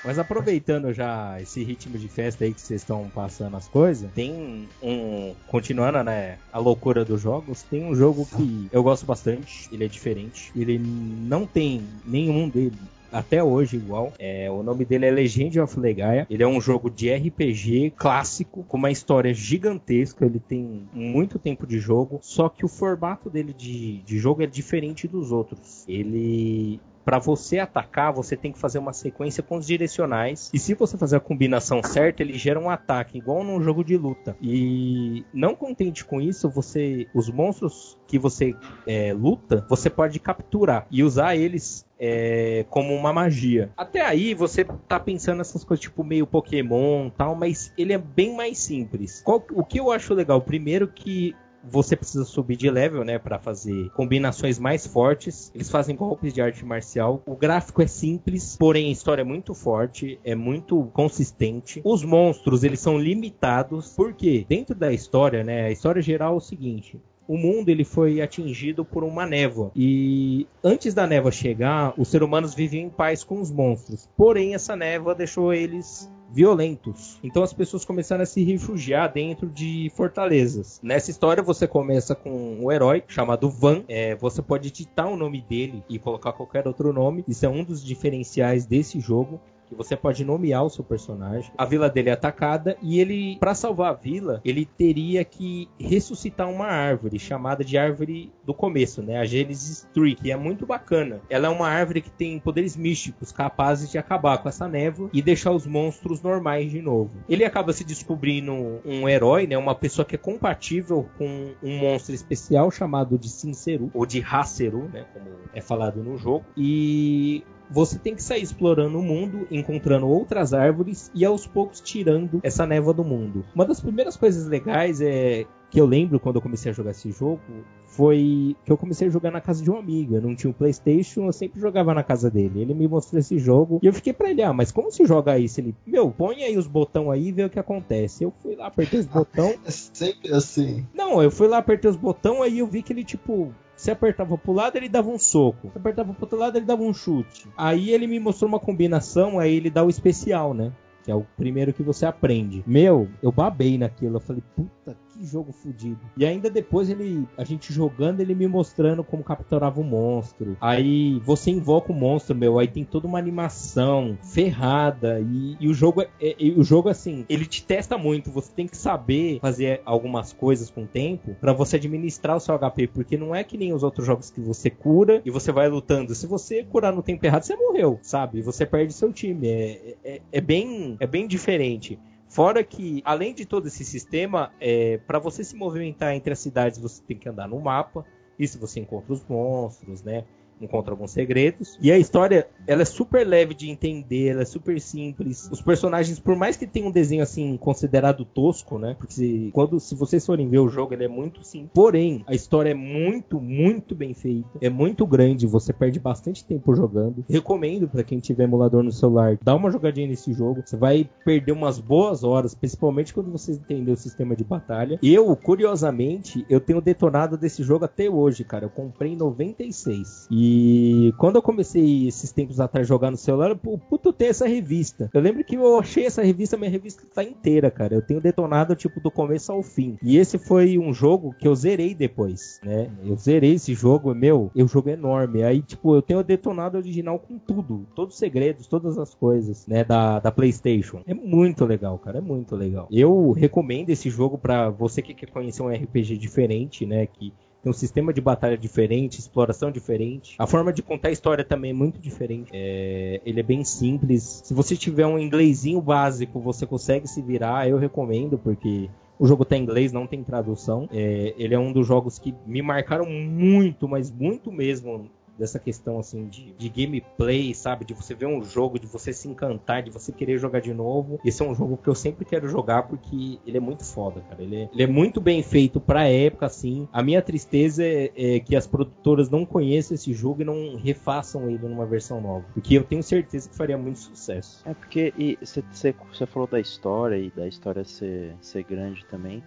Mas aproveitando já esse ritmo de festa aí que vocês estão passando as coisas, tem um. Continuando, né? A loucura dos jogos, tem um jogo que eu gosto bastante, ele é diferente. Ele não tem nenhum dele. Até hoje igual. É, o nome dele é Legend of Legaia. Ele é um jogo de RPG clássico com uma história gigantesca. Ele tem muito tempo de jogo. Só que o formato dele de, de jogo é diferente dos outros. Ele Pra você atacar, você tem que fazer uma sequência com os direcionais. E se você fazer a combinação certa, ele gera um ataque, igual num jogo de luta. E não contente com isso, você. Os monstros que você é, luta, você pode capturar e usar eles é, como uma magia. Até aí você tá pensando nessas coisas tipo meio Pokémon tal, mas ele é bem mais simples. Qual- o que eu acho legal? Primeiro que você precisa subir de level, né, Pra fazer combinações mais fortes. Eles fazem golpes de arte marcial. O gráfico é simples, porém a história é muito forte, é muito consistente. Os monstros, eles são limitados, porque dentro da história, né, a história geral é o seguinte: o mundo ele foi atingido por uma névoa e antes da névoa chegar, os seres humanos viviam em paz com os monstros. Porém, essa névoa deixou eles violentos. Então as pessoas começaram a se refugiar dentro de fortalezas. Nessa história você começa com um herói chamado Van. É, você pode digitar o nome dele e colocar qualquer outro nome. Isso é um dos diferenciais desse jogo que você pode nomear o seu personagem. A vila dele é atacada e ele, para salvar a vila, ele teria que ressuscitar uma árvore chamada de árvore do começo, né? A Genesis Tree, que é muito bacana. Ela é uma árvore que tem poderes místicos capazes de acabar com essa névoa e deixar os monstros normais de novo. Ele acaba se descobrindo um herói, né? Uma pessoa que é compatível com um monstro especial chamado de Sinceru ou de Haceru, né? Como é falado no jogo. E você tem que sair explorando o mundo, encontrando outras árvores e aos poucos tirando essa névoa do mundo. Uma das primeiras coisas legais é que eu lembro quando eu comecei a jogar esse jogo foi que eu comecei a jogar na casa de um amigo. Eu não tinha um PlayStation, eu sempre jogava na casa dele. Ele me mostrou esse jogo e eu fiquei pra ele: "Ah, mas como se joga isso?" Ele: "Meu, põe aí os botão aí e vê o que acontece." Eu fui lá, apertei os botão. É sempre assim. Não, eu fui lá, apertei os botões, aí eu vi que ele, tipo, se apertava pro lado, ele dava um soco. Se apertava pro outro lado, ele dava um chute. Aí ele me mostrou uma combinação, aí ele dá o especial, né? Que é o primeiro que você aprende. Meu, eu babei naquilo. Eu falei, puta, que jogo fodido. E ainda depois ele, a gente jogando, ele me mostrando como capturava o monstro. Aí você invoca o monstro, meu. Aí tem toda uma animação ferrada. E, e o jogo, é, é- o jogo assim, ele te testa muito. Você tem que saber fazer algumas coisas com o tempo pra você administrar o seu HP, porque não é que nem os outros jogos que você cura e você vai lutando. Se você curar no tempo errado, você morreu, sabe? Você perde seu time. É, é, é bem, é bem diferente. Fora que, além de todo esse sistema, é, para você se movimentar entre as cidades, você tem que andar no mapa. Isso você encontra os monstros, né? Encontra alguns segredos. E a história, ela é super leve de entender, ela é super simples. Os personagens, por mais que tenham um desenho assim considerado tosco, né? Porque se, quando se vocês forem ver o jogo, ele é muito simples. Porém, a história é muito, muito bem feita. É muito grande, você perde bastante tempo jogando. Recomendo para quem tiver emulador no celular, dá uma jogadinha nesse jogo. Você vai perder umas boas horas, principalmente quando você entender o sistema de batalha. Eu, curiosamente, eu tenho detonado desse jogo até hoje, cara. Eu comprei em 96. E e quando eu comecei esses tempos atrás jogar no celular, puto, tem essa revista. Eu lembro que eu achei essa revista, minha revista tá inteira, cara. Eu tenho detonado, tipo, do começo ao fim. E esse foi um jogo que eu zerei depois, né? Eu zerei esse jogo, meu, o jogo é enorme. Aí, tipo, eu tenho detonado original com tudo. Todos os segredos, todas as coisas, né? Da, da PlayStation. É muito legal, cara. É muito legal. Eu recomendo esse jogo para você que quer conhecer um RPG diferente, né? Que tem um sistema de batalha diferente, exploração diferente. A forma de contar a história também é muito diferente. É, ele é bem simples. Se você tiver um inglesinho básico, você consegue se virar. Eu recomendo, porque o jogo tá inglês, não tem tradução. É, ele é um dos jogos que me marcaram muito, mas muito mesmo dessa questão assim de, de, gameplay, sabe? De você ver um jogo, de você se encantar, de você querer jogar de novo. Esse é um jogo que eu sempre quero jogar porque ele é muito foda, cara. Ele é, ele é muito bem feito pra época, assim. A minha tristeza é, é, que as produtoras não conheçam esse jogo e não refaçam ele numa versão nova. Porque eu tenho certeza que faria muito sucesso. É porque você falou da história e da história ser, ser grande também.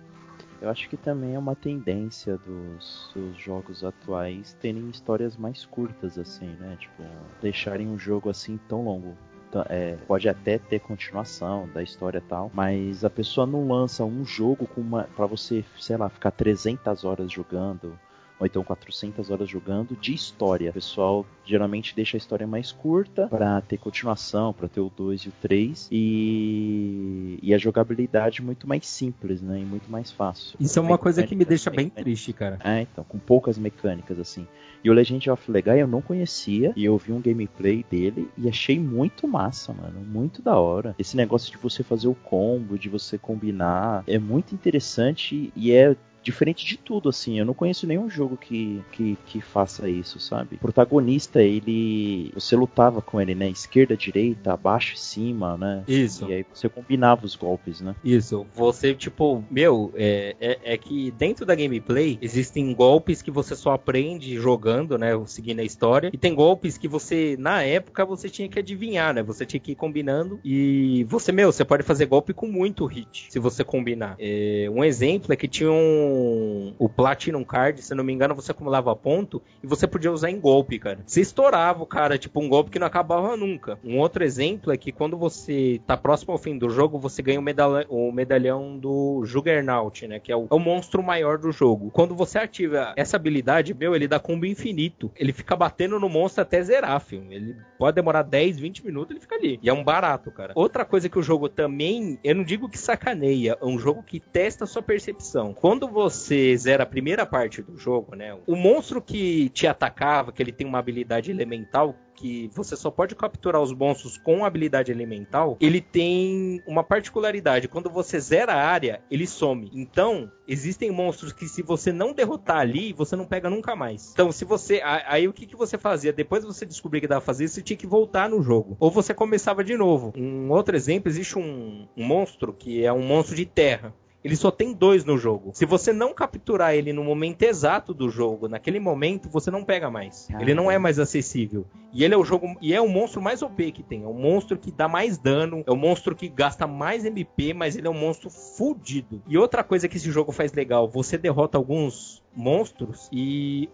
Eu acho que também é uma tendência dos, dos, jogos atuais terem histórias mais curtas, assim, né? Tipo, deixarem um jogo assim tão longo. É, pode até ter continuação da história e tal, mas a pessoa não lança um jogo com uma para você, sei lá, ficar 300 horas jogando ou então 400 horas jogando de história. O pessoal geralmente deixa a história mais curta para ter continuação, para ter o 2 e o 3 e... e a jogabilidade muito mais simples, né, e muito mais fácil. Isso é uma coisa que me deixa bem triste, cara. É, então, com poucas mecânicas assim. E o Legend of Legaia eu não conhecia e eu vi um gameplay dele e achei muito massa, mano, muito da hora. Esse negócio de você fazer o combo, de você combinar, é muito interessante e é diferente de tudo, assim. Eu não conheço nenhum jogo que, que, que faça isso, sabe? O protagonista, ele. Você lutava com ele, né? Esquerda, direita, abaixo e cima, né? Isso. E aí você combinava os golpes, né? Isso. Você, tipo, meu, é, é, é que dentro da gameplay existem golpes que você só aprende jogando, né? Seguindo a história. E tem golpes que você, na época, você tinha que adivinhar, né? Você tinha que ir combinando. E você, meu, você pode fazer golpe com muito hit, se você combinar. É, um exemplo é que tinha um o Platinum Card, se não me engano, você acumulava ponto e você podia usar em golpe, cara. Você estourava o cara, tipo um golpe que não acabava nunca. Um outro exemplo é que quando você tá próximo ao fim do jogo, você ganha o, medalhão, o medalhão do Juggernaut, né? Que é o, é o, monstro maior do jogo. Quando você ativa essa habilidade, meu, ele dá combo infinito. Ele fica batendo no monstro até zerar, filho. Ele pode demorar 10, 20 minutos, ele fica ali. E é um barato, cara. Outra coisa que o jogo também, eu não digo que sacaneia, é um jogo que testa a sua percepção. Quando você você zera a primeira parte do jogo, né? O monstro que te atacava, que ele tem uma habilidade elemental, que você só pode capturar os monstros com habilidade elemental, ele tem uma particularidade. Quando você zera a área, ele some. Então, existem monstros que se você não derrotar ali, você não pega nunca mais. Então, se você. Aí o que, que você fazia? Depois de você descobrir que dava pra fazer, você tinha que voltar no jogo. Ou você começava de novo. Um outro exemplo, existe um, um monstro que é um monstro de terra ele só tem dois no jogo. Se você não capturar ele no momento exato do jogo, naquele momento, você não pega mais. Ah, ele não é mais acessível. E ele é o jogo. E é o monstro mais OP que tem. É o monstro que dá mais dano. É o monstro que gasta mais MP, mas ele é um monstro fudido. E outra coisa que esse jogo faz legal: você derrota alguns monstros e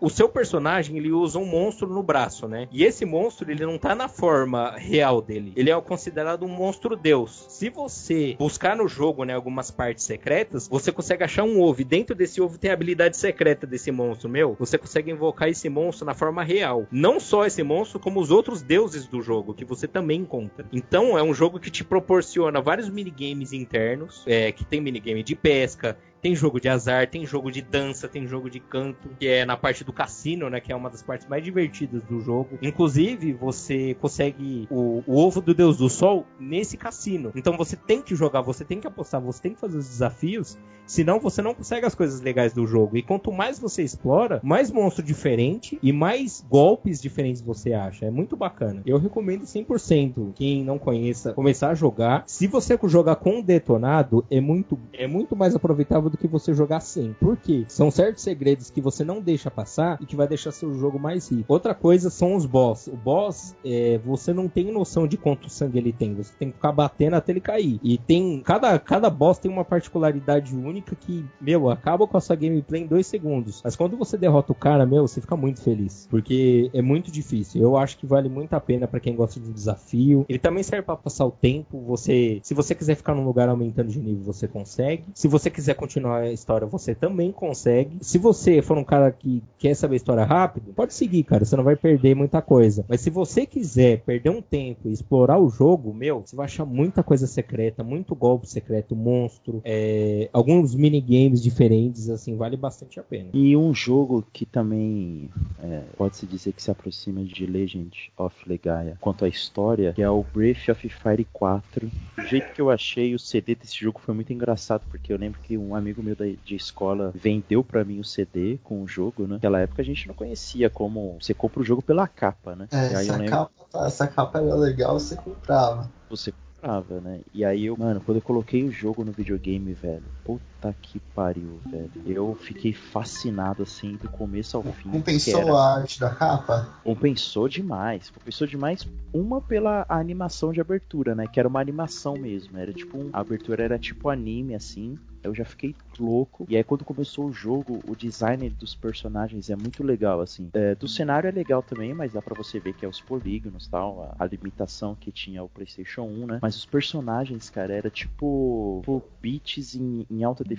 o seu personagem ele usa um monstro no braço, né? E esse monstro ele não tá na forma real dele. Ele é considerado um monstro deus. Se você buscar no jogo, né, algumas partes secretas, você consegue achar um ovo. E dentro desse ovo tem a habilidade secreta desse monstro, meu. Você consegue invocar esse monstro na forma real. Não só esse monstro, como os outros deuses do jogo que você também encontra. Então é um jogo que te proporciona vários minigames internos, é, que tem minigame de pesca, tem jogo de azar, tem jogo de dança, tem jogo de canto, que é na parte do cassino, né? Que é uma das partes mais divertidas do jogo. Inclusive, você consegue o, o ovo do Deus do Sol nesse cassino. Então você tem que jogar, você tem que apostar, você tem que fazer os desafios, senão você não consegue as coisas legais do jogo. E quanto mais você explora, mais monstro diferente e mais golpes diferentes você acha. É muito bacana. Eu recomendo 100% quem não conheça começar a jogar. Se você jogar com detonado, é muito, é muito mais aproveitável do que você jogar sem. Por quê? São certos segredos que você não deixa passar e que vai deixar seu jogo mais rico. Outra coisa são os boss. O boss, é, você não tem noção de quanto sangue ele tem. Você tem que ficar batendo até ele cair. E tem. Cada, cada boss tem uma particularidade única que, meu, acaba com a sua gameplay em dois segundos. Mas quando você derrota o cara, meu, você fica muito feliz. Porque é muito difícil. Eu acho que vale muito a pena para quem gosta de desafio. Ele também serve para passar o tempo. Você, se você quiser ficar num lugar aumentando de nível, você consegue. Se você quiser continuar a história, você também consegue. Se você for um cara que quer saber a história rápido, pode seguir, cara. Você não vai perder muita coisa. Mas se você quiser perder um tempo e explorar o jogo, meu, você vai achar muita coisa secreta, muito golpe secreto, monstro, é, alguns minigames diferentes, assim, vale bastante a pena. E um jogo que também é, pode-se dizer que se aproxima de Legend of Legaia quanto à história, que é o Breath of Fire 4. O jeito que eu achei o CD desse jogo foi muito engraçado, porque eu lembro que um amigo meu de escola vendeu para mim o CD com o jogo, né? Naquela época a gente não conhecia como você compra o jogo pela capa, né? É, essa, lembro... capa, essa capa era legal, você comprava. Você comprava, né? E aí eu, mano, quando eu coloquei o jogo no videogame, velho, puta que pariu, velho. Eu fiquei fascinado assim do começo ao fim. Compensou era... a arte da capa? Compensou demais. Compensou demais uma pela animação de abertura, né? Que era uma animação mesmo. Era tipo um... a abertura era tipo anime assim eu já fiquei louco. E aí quando começou o jogo, o design dos personagens é muito legal, assim. É, do cenário é legal também, mas dá para você ver que é os polígonos tal, a, a, limitação que tinha o PlayStation 1, né? Mas os personagens, cara, era tipo, tipo beats em, em alta definição,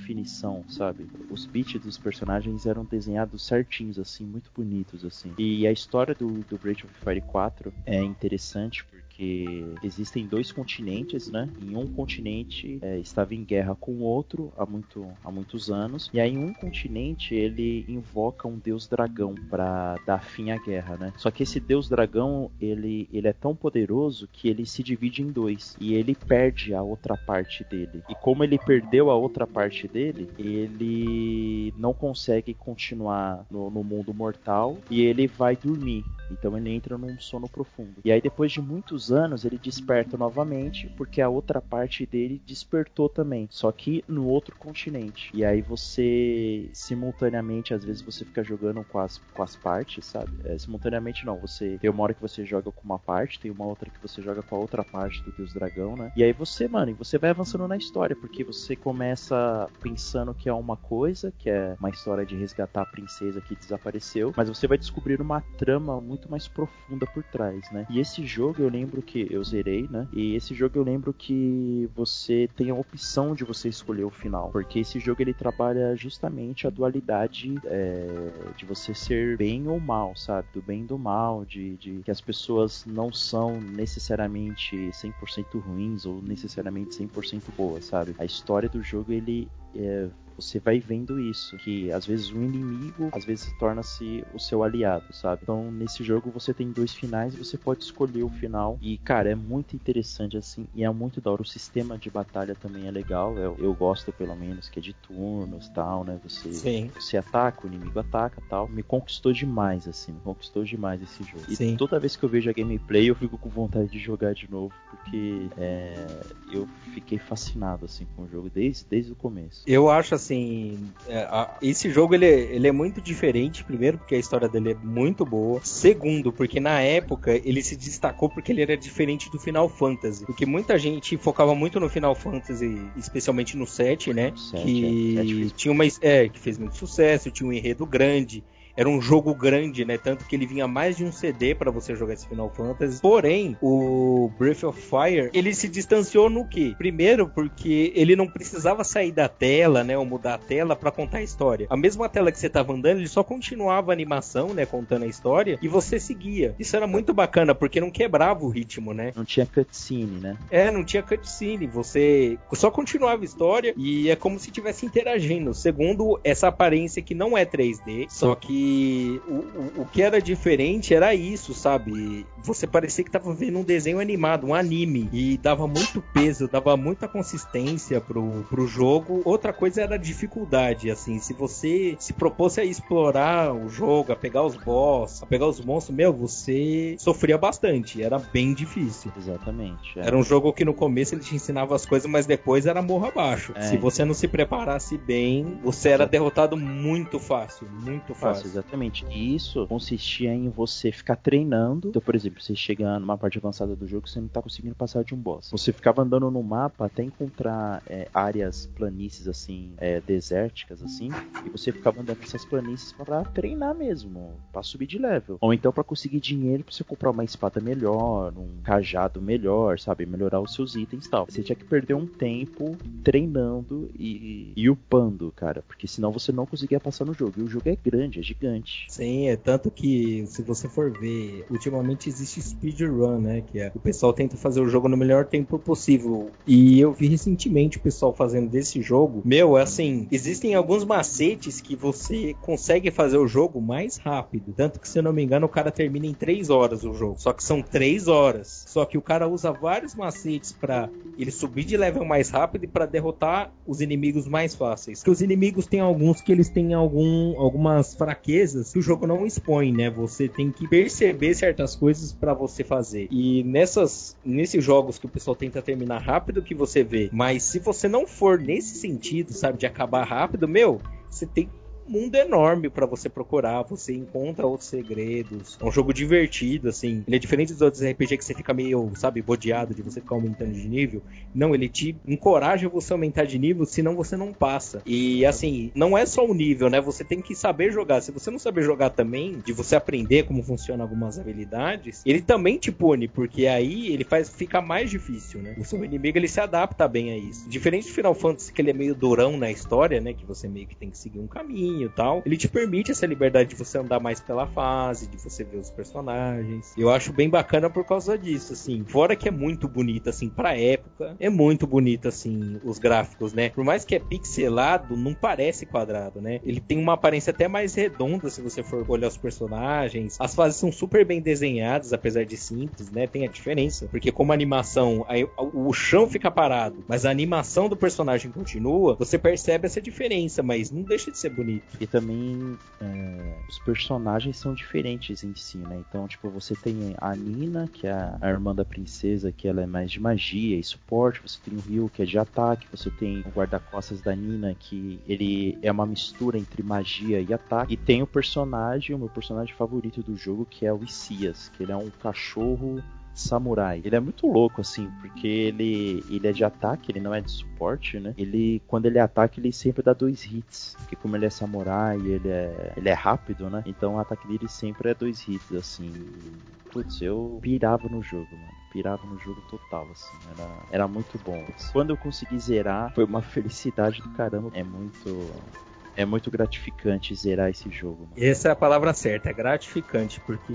sabe? Os beats dos personagens eram desenhados certinhos, assim, muito bonitos, assim. E a história do, do Breath of Fire 4 é interessante porque porque existem dois continentes, né? Em um continente é, estava em guerra com o outro há, muito, há muitos anos, e aí em um continente ele invoca um deus dragão para dar fim à guerra, né? Só que esse deus dragão ele, ele é tão poderoso que ele se divide em dois e ele perde a outra parte dele. E como ele perdeu a outra parte dele, ele não consegue continuar no, no mundo mortal e ele vai dormir. Então ele entra num sono profundo. E aí depois de muitos anos ele desperta novamente porque a outra parte dele despertou também, só que no outro continente. E aí você simultaneamente às vezes você fica jogando com as, com as partes, sabe? É, simultaneamente não, você tem uma hora que você joga com uma parte, tem uma outra que você joga com a outra parte do Deus Dragão, né? E aí você, mano, você vai avançando na história porque você começa pensando que é uma coisa, que é uma história de resgatar a princesa que desapareceu, mas você vai descobrir uma trama muito mais profunda por trás, né? E esse jogo eu lembro que eu zerei, né? E esse jogo eu lembro que você tem a opção de você escolher o final, porque esse jogo ele trabalha justamente a dualidade é, de você ser bem ou mal, sabe? Do bem e do mal, de, de que as pessoas não são necessariamente 100% ruins ou necessariamente 100% boas, sabe? A história do jogo ele é, você vai vendo isso, que às vezes o inimigo, às vezes torna-se o seu aliado, sabe? Então, nesse jogo você tem dois finais e você pode escolher o final. E, cara, é muito interessante assim, e é muito da hora. O sistema de batalha também é legal. Eu, eu gosto, pelo menos, que é de turnos tal, né? Você, Sim. você ataca, o inimigo ataca tal. Me conquistou demais, assim, me conquistou demais esse jogo. E Sim. toda vez que eu vejo a gameplay, eu fico com vontade de jogar de novo, porque é, eu fiquei fascinado, assim, com o jogo desde, desde o começo. Eu acho assim é, esse jogo ele, ele é muito diferente, primeiro porque a história dele é muito boa, segundo porque na época ele se destacou porque ele era diferente do Final Fantasy, porque muita gente focava muito no Final Fantasy, especialmente no 7, né, 7, que é, tinha uma é, que fez muito sucesso, tinha um enredo grande, era um jogo grande, né? Tanto que ele vinha mais de um CD para você jogar esse Final Fantasy. Porém, o Breath of Fire, ele se distanciou no que? Primeiro, porque ele não precisava sair da tela, né? Ou mudar a tela para contar a história. A mesma tela que você tava andando, ele só continuava a animação, né? Contando a história e você seguia. Isso era muito bacana, porque não quebrava o ritmo, né? Não tinha cutscene, né? É, não tinha cutscene. Você só continuava a história e é como se estivesse interagindo. Segundo, essa aparência que não é 3D, só que o, o, o que era diferente era isso, sabe? Você parecia que tava vendo um desenho animado, um anime. E dava muito peso, dava muita consistência pro, pro jogo. Outra coisa era a dificuldade, assim. Se você se propôs a explorar o jogo, a pegar os boss, a pegar os monstros, meu, você sofria bastante. Era bem difícil. Exatamente. É. Era um jogo que no começo ele te ensinava as coisas, mas depois era morro abaixo. É. Se você não se preparasse bem, você era derrotado muito fácil. Muito fácil. fácil. Exatamente. E isso consistia em você ficar treinando. Então, por exemplo, você chega numa parte avançada do jogo, você não tá conseguindo passar de um boss. Você ficava andando no mapa até encontrar é, áreas planícies assim, é, desérticas assim, e você ficava andando nessas planícies para treinar mesmo, para subir de level. Ou então para conseguir dinheiro para você comprar uma espada melhor, um cajado melhor, sabe, melhorar os seus itens e tal. Você tinha que perder um tempo treinando e, e upando, cara, porque senão você não conseguia passar no jogo. E o jogo é grande, é gigante. Sim, é tanto que se você for ver, ultimamente existe speedrun, né, que é o pessoal tenta fazer o jogo no melhor tempo possível. E eu vi recentemente o pessoal fazendo desse jogo. Meu, é assim, existem alguns macetes que você consegue fazer o jogo mais rápido. Tanto que, se eu não me engano, o cara termina em 3 horas o jogo. Só que são 3 horas. Só que o cara usa vários macetes para ele subir de level mais rápido e para derrotar os inimigos mais fáceis. Que os inimigos têm alguns que eles têm algum, algumas fraquezas que o jogo não expõe, né? Você tem que perceber certas coisas para você fazer. E nessas nesses jogos que o pessoal tenta terminar rápido que você vê, mas se você não for nesse sentido, sabe, de acabar rápido, meu, você tem mundo enorme para você procurar, você encontra outros segredos. É um jogo divertido, assim. Ele é diferente dos outros RPG que você fica meio, sabe, bodeado de você ficar aumentando de nível. Não, ele te encoraja você a aumentar de nível, senão você não passa. E assim, não é só o nível, né? Você tem que saber jogar. Se você não saber jogar também, de você aprender como funcionam algumas habilidades, ele também te pune, porque aí ele faz fica mais difícil, né? O seu inimigo ele se adapta bem a isso. Diferente do Final Fantasy, que ele é meio durão na história, né? Que você meio que tem que seguir um caminho e tal, ele te permite essa liberdade de você andar mais pela fase, de você ver os personagens. Eu acho bem bacana por causa disso, assim. Fora que é muito bonito, assim, pra época, é muito bonito, assim, os gráficos, né? Por mais que é pixelado, não parece quadrado, né? Ele tem uma aparência até mais redonda se você for olhar os personagens. As fases são super bem desenhadas, apesar de simples, né? Tem a diferença, porque como a animação, o chão fica parado, mas a animação do personagem continua, você percebe essa diferença, mas não deixa de ser bonito. E também é, os personagens são diferentes em si, né? Então, tipo, você tem a Nina, que é a irmã da princesa, que ela é mais de magia e suporte. Você tem o Ryu, que é de ataque. Você tem o guarda-costas da Nina, que ele é uma mistura entre magia e ataque. E tem o personagem, o meu personagem favorito do jogo, que é o Icias, que ele é um cachorro samurai. Ele é muito louco, assim, porque ele, ele é de ataque, ele não é de suporte, né? Ele, quando ele ataca, ele sempre dá dois hits. Porque como ele é samurai, ele é, ele é rápido, né? Então o ataque dele sempre é dois hits, assim. Putz, eu pirava no jogo, mano pirava no jogo total, assim, era, era muito bom. Quando eu consegui zerar, foi uma felicidade do caramba. É muito. É muito gratificante zerar esse jogo. Mano. Essa é a palavra certa, é gratificante, porque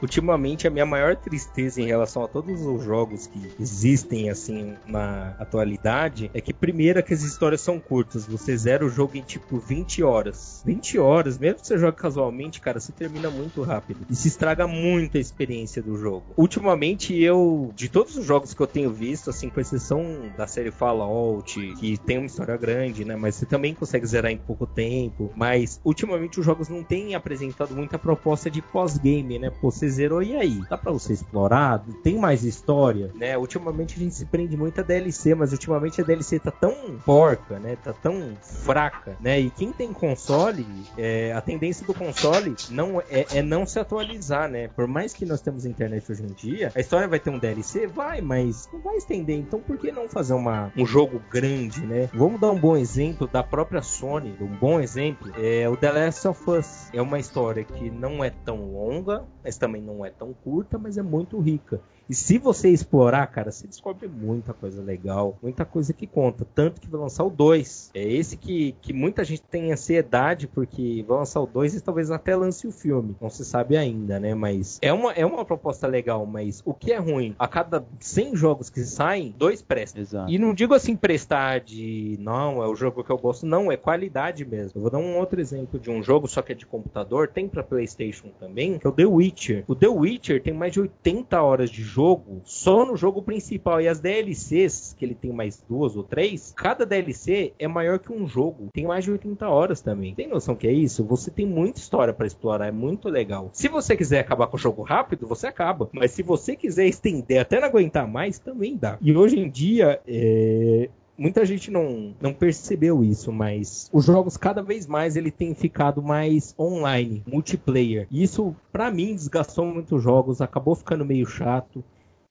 Ultimamente, a minha maior tristeza em relação a todos os jogos que existem assim na atualidade é que, primeiro, é que as histórias são curtas. Você zera o jogo em tipo 20 horas. 20 horas, mesmo que você jogue casualmente, cara, você termina muito rápido. E se estraga muito a experiência do jogo. Ultimamente, eu, de todos os jogos que eu tenho visto, assim, com exceção da série Fallout, que tem uma história grande, né? Mas você também consegue zerar em pouco tempo. Mas, ultimamente, os jogos não têm apresentado muita proposta de pós-game, né? Você você zerou, e aí? Dá pra você explorar? Tem mais história, né? Ultimamente a gente se prende muito a DLC, mas ultimamente a DLC tá tão porca, né? Tá tão fraca, né? E quem tem console, é, a tendência do console não é, é, não se atualizar, né? Por mais que nós temos internet hoje em dia, a história vai ter um DLC? Vai, mas não vai estender. Então por que não fazer uma, um jogo grande, né? Vamos dar um bom exemplo da própria Sony, um bom exemplo. É o The Last of Us. É uma história que não é tão longa, mas também não é tão curta, mas é muito rica. E se você explorar, cara, você descobre muita coisa legal, muita coisa que conta. Tanto que vai lançar o 2. É esse que, que muita gente tem ansiedade, porque vai lançar o 2 e talvez até lance o filme. Não se sabe ainda, né? Mas é uma, é uma proposta legal, mas o que é ruim? A cada 100 jogos que saem, dois prestam. Exato. E não digo assim prestar de não, é o jogo que eu gosto, não, é qualidade mesmo. Eu vou dar um outro exemplo de um jogo, só que é de computador, tem para PlayStation também, que é o The Witcher. O The Witcher tem mais de 80 horas de jogo só no jogo principal. E as DLCs, que ele tem mais duas ou três, cada DLC é maior que um jogo. Tem mais de 80 horas também. Tem noção que é isso? Você tem muita história para explorar, é muito legal. Se você quiser acabar com o jogo rápido, você acaba. Mas se você quiser estender até não aguentar mais, também dá. E hoje em dia, é muita gente não, não percebeu isso, mas os jogos cada vez mais ele tem ficado mais online, multiplayer. E isso para mim desgastou muito os jogos, acabou ficando meio chato.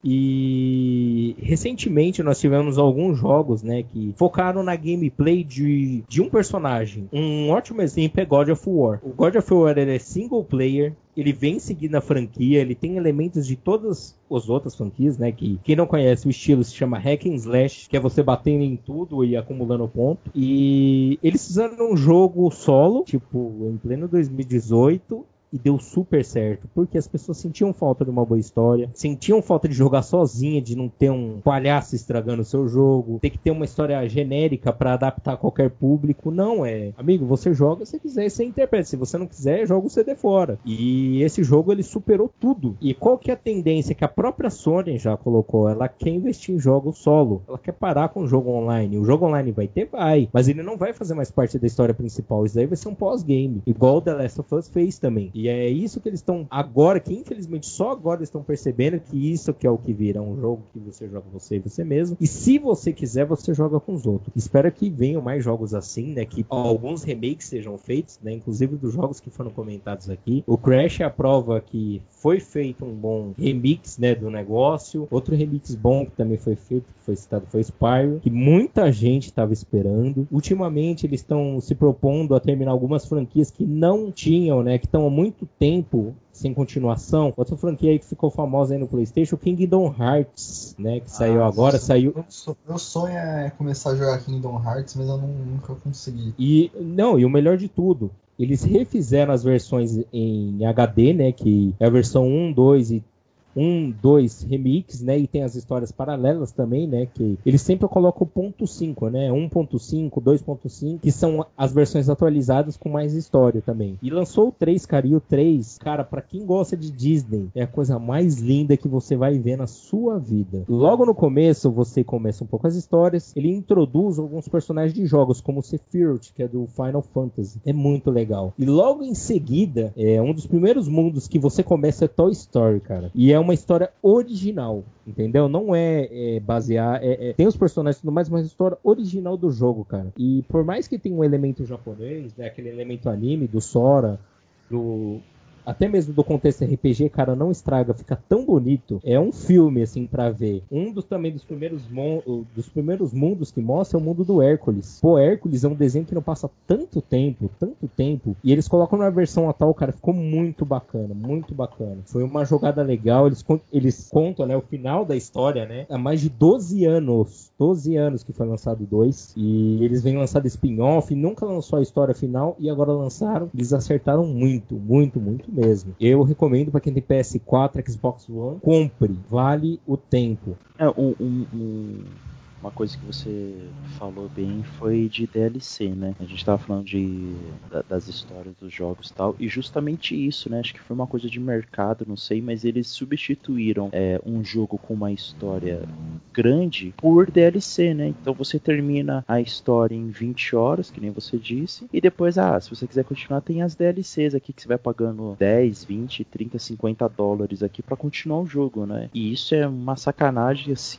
E recentemente nós tivemos alguns jogos, né, que focaram na gameplay de, de um personagem. Um ótimo exemplo é God of War. O God of War é single player, ele vem seguindo a franquia, ele tem elementos de todas as outras franquias, né? Que quem não conhece o estilo se chama Hack and Slash, que é você batendo em tudo e acumulando ponto. E eles fizeram um jogo solo, tipo, em pleno 2018, e deu super certo, porque as pessoas sentiam falta de uma boa história, sentiam falta de jogar sozinha, de não ter um palhaço estragando o seu jogo, ter que ter uma história genérica para adaptar a qualquer público. Não é, amigo, você joga se quiser, você interpreta. Se você não quiser, joga o CD fora. E esse jogo ele superou tudo. E qual que é a tendência que a própria Sony já colocou? Ela quer investir em jogos solo. Ela quer parar com o jogo online. O jogo online vai ter, vai, mas ele não vai fazer mais parte da história principal. Isso daí vai ser um pós-game, igual o The Last of Us fez também. E é isso que eles estão agora, que infelizmente só agora estão percebendo que isso que é o que vira um jogo que você joga você e você mesmo. E se você quiser, você joga com os outros. Espero que venham mais jogos assim, né? Que alguns remakes sejam feitos, né? Inclusive dos jogos que foram comentados aqui. O Crash é a prova que foi feito um bom remix, né, do negócio. Outro remix bom que também foi feito, que foi citado, foi Spyro, que muita gente estava esperando. Ultimamente eles estão se propondo a terminar algumas franquias que não tinham, né, que estão há muito tempo sem continuação. Outra franquia aí que ficou famosa aí no PlayStation, Kingdom Hearts, né? Que saiu ah, agora, saiu. Meu sonho é começar a jogar Kingdom Hearts, mas eu não, nunca consegui. E não, e o melhor de tudo, eles refizeram as versões em HD, né? Que é a versão 1, 2 e um, dois remix, né? E tem as histórias paralelas também, né? Que eles sempre colocam o ponto 5, né? 1.5, 2.5, que são as versões atualizadas com mais história também. E lançou o 3, cara, e o 3, cara, para quem gosta de Disney, é a coisa mais linda que você vai ver na sua vida. Logo no começo, você começa um pouco as histórias, ele introduz alguns personagens de jogos, como o Sephiroth, que é do Final Fantasy. É muito legal. E logo em seguida, é um dos primeiros mundos que você começa é Toy Story, cara. E é uma história original, entendeu? Não é, é basear. É, é, tem os personagens e tudo mais, mas a história original do jogo, cara. E por mais que tenha um elemento japonês, né, aquele elemento anime do Sora, do até mesmo do contexto RPG, cara, não estraga, fica tão bonito. É um filme, assim, para ver. Um dos também dos primeiros, dos primeiros mundos que mostra é o mundo do Hércules. Pô, Hércules é um desenho que não passa tanto tempo, tanto tempo, e eles colocam na versão atual, cara, ficou muito bacana, muito bacana. Foi uma jogada legal, eles, eles contam, né, o final da história, né, há mais de 12 anos, 12 anos que foi lançado dois, e eles vêm lançado spin-off, nunca lançou a história final, e agora lançaram, eles acertaram muito, muito, muito mesmo. Eu recomendo para quem tem PS4, Xbox One, compre, vale o tempo. É, um, um, um uma coisa que você falou bem foi de DLC, né? A gente tava falando de, da, das histórias dos jogos e tal, e justamente isso, né? Acho que foi uma coisa de mercado, não sei, mas eles substituíram é, um jogo com uma história grande por DLC, né? Então você termina a história em 20 horas, que nem você disse, e depois, ah, se você quiser continuar, tem as DLCs aqui que você vai pagando 10, 20, 30, 50 dólares aqui para continuar o jogo, né? E isso é uma sacanagem assim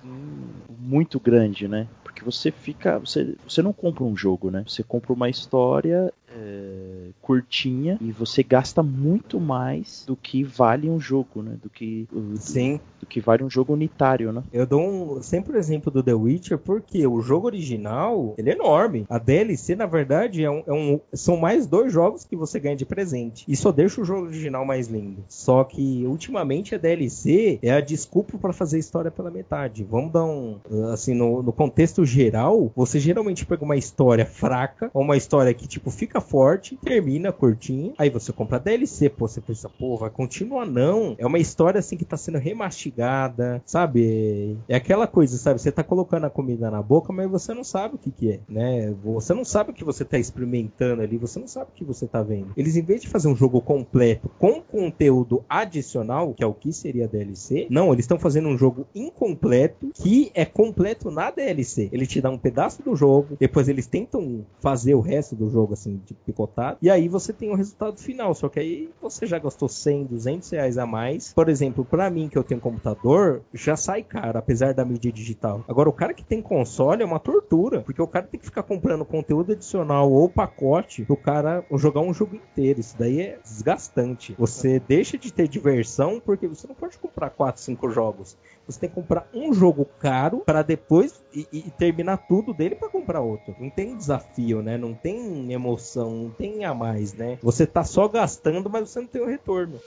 muito grande, né? Porque você fica, você, você não compra um jogo, né? Você compra uma história é, curtinha e você gasta muito mais do que vale um jogo, né? Do que do, Sim. do que vale um jogo unitário, né? Eu dou um, sempre o exemplo do The Witcher porque o jogo original ele é enorme. A DLC, na verdade, é um, é um- são mais dois jogos que você ganha de presente. E só deixa o jogo original mais lindo. Só que ultimamente a DLC é a desculpa para fazer a história pela metade. Vamos dar um. Assim, no, no contexto geral, você geralmente pega uma história fraca, ou uma história que, tipo, fica forte, termina curtinho. Aí você compra DLC, pô, você pensa, pô, vai continuar não. É uma história assim que tá sendo remastigada, sabe? É aquela coisa, sabe? Você tá colocando a comida na boca, mas você não sabe o que que é, né? Você não sabe o que você tá experimentando ali, você não sabe o que você tá vendo. Eles, em vez de fazer um jogo completo com conteúdo adicional, que é o que seria DLC, não, eles estão fazendo um jogo incompleto que é completo na DLC. Ele te dá um pedaço do jogo, depois eles tentam fazer o resto do jogo assim, de picotado, e aí você tem o resultado final. Só que aí você já gastou 100, 200 reais a mais. Por exemplo, pra mim que eu tenho computador, já sai caro, apesar da mídia digital. Agora, o cara que tem console é uma tortura, porque o cara tem que ficar comprando conteúdo adicional ou pacote pro cara jogar um jogo inteiro. Isso daí é desgastante. Você deixa de ter diversão porque você não pode comprar 4, 5 jogos. Você tem que comprar um jogo caro para depois e, e terminar tudo dele para comprar outro. Não tem desafio, né? Não tem emoção, não tem a mais, né? Você tá só gastando, mas você não tem o retorno.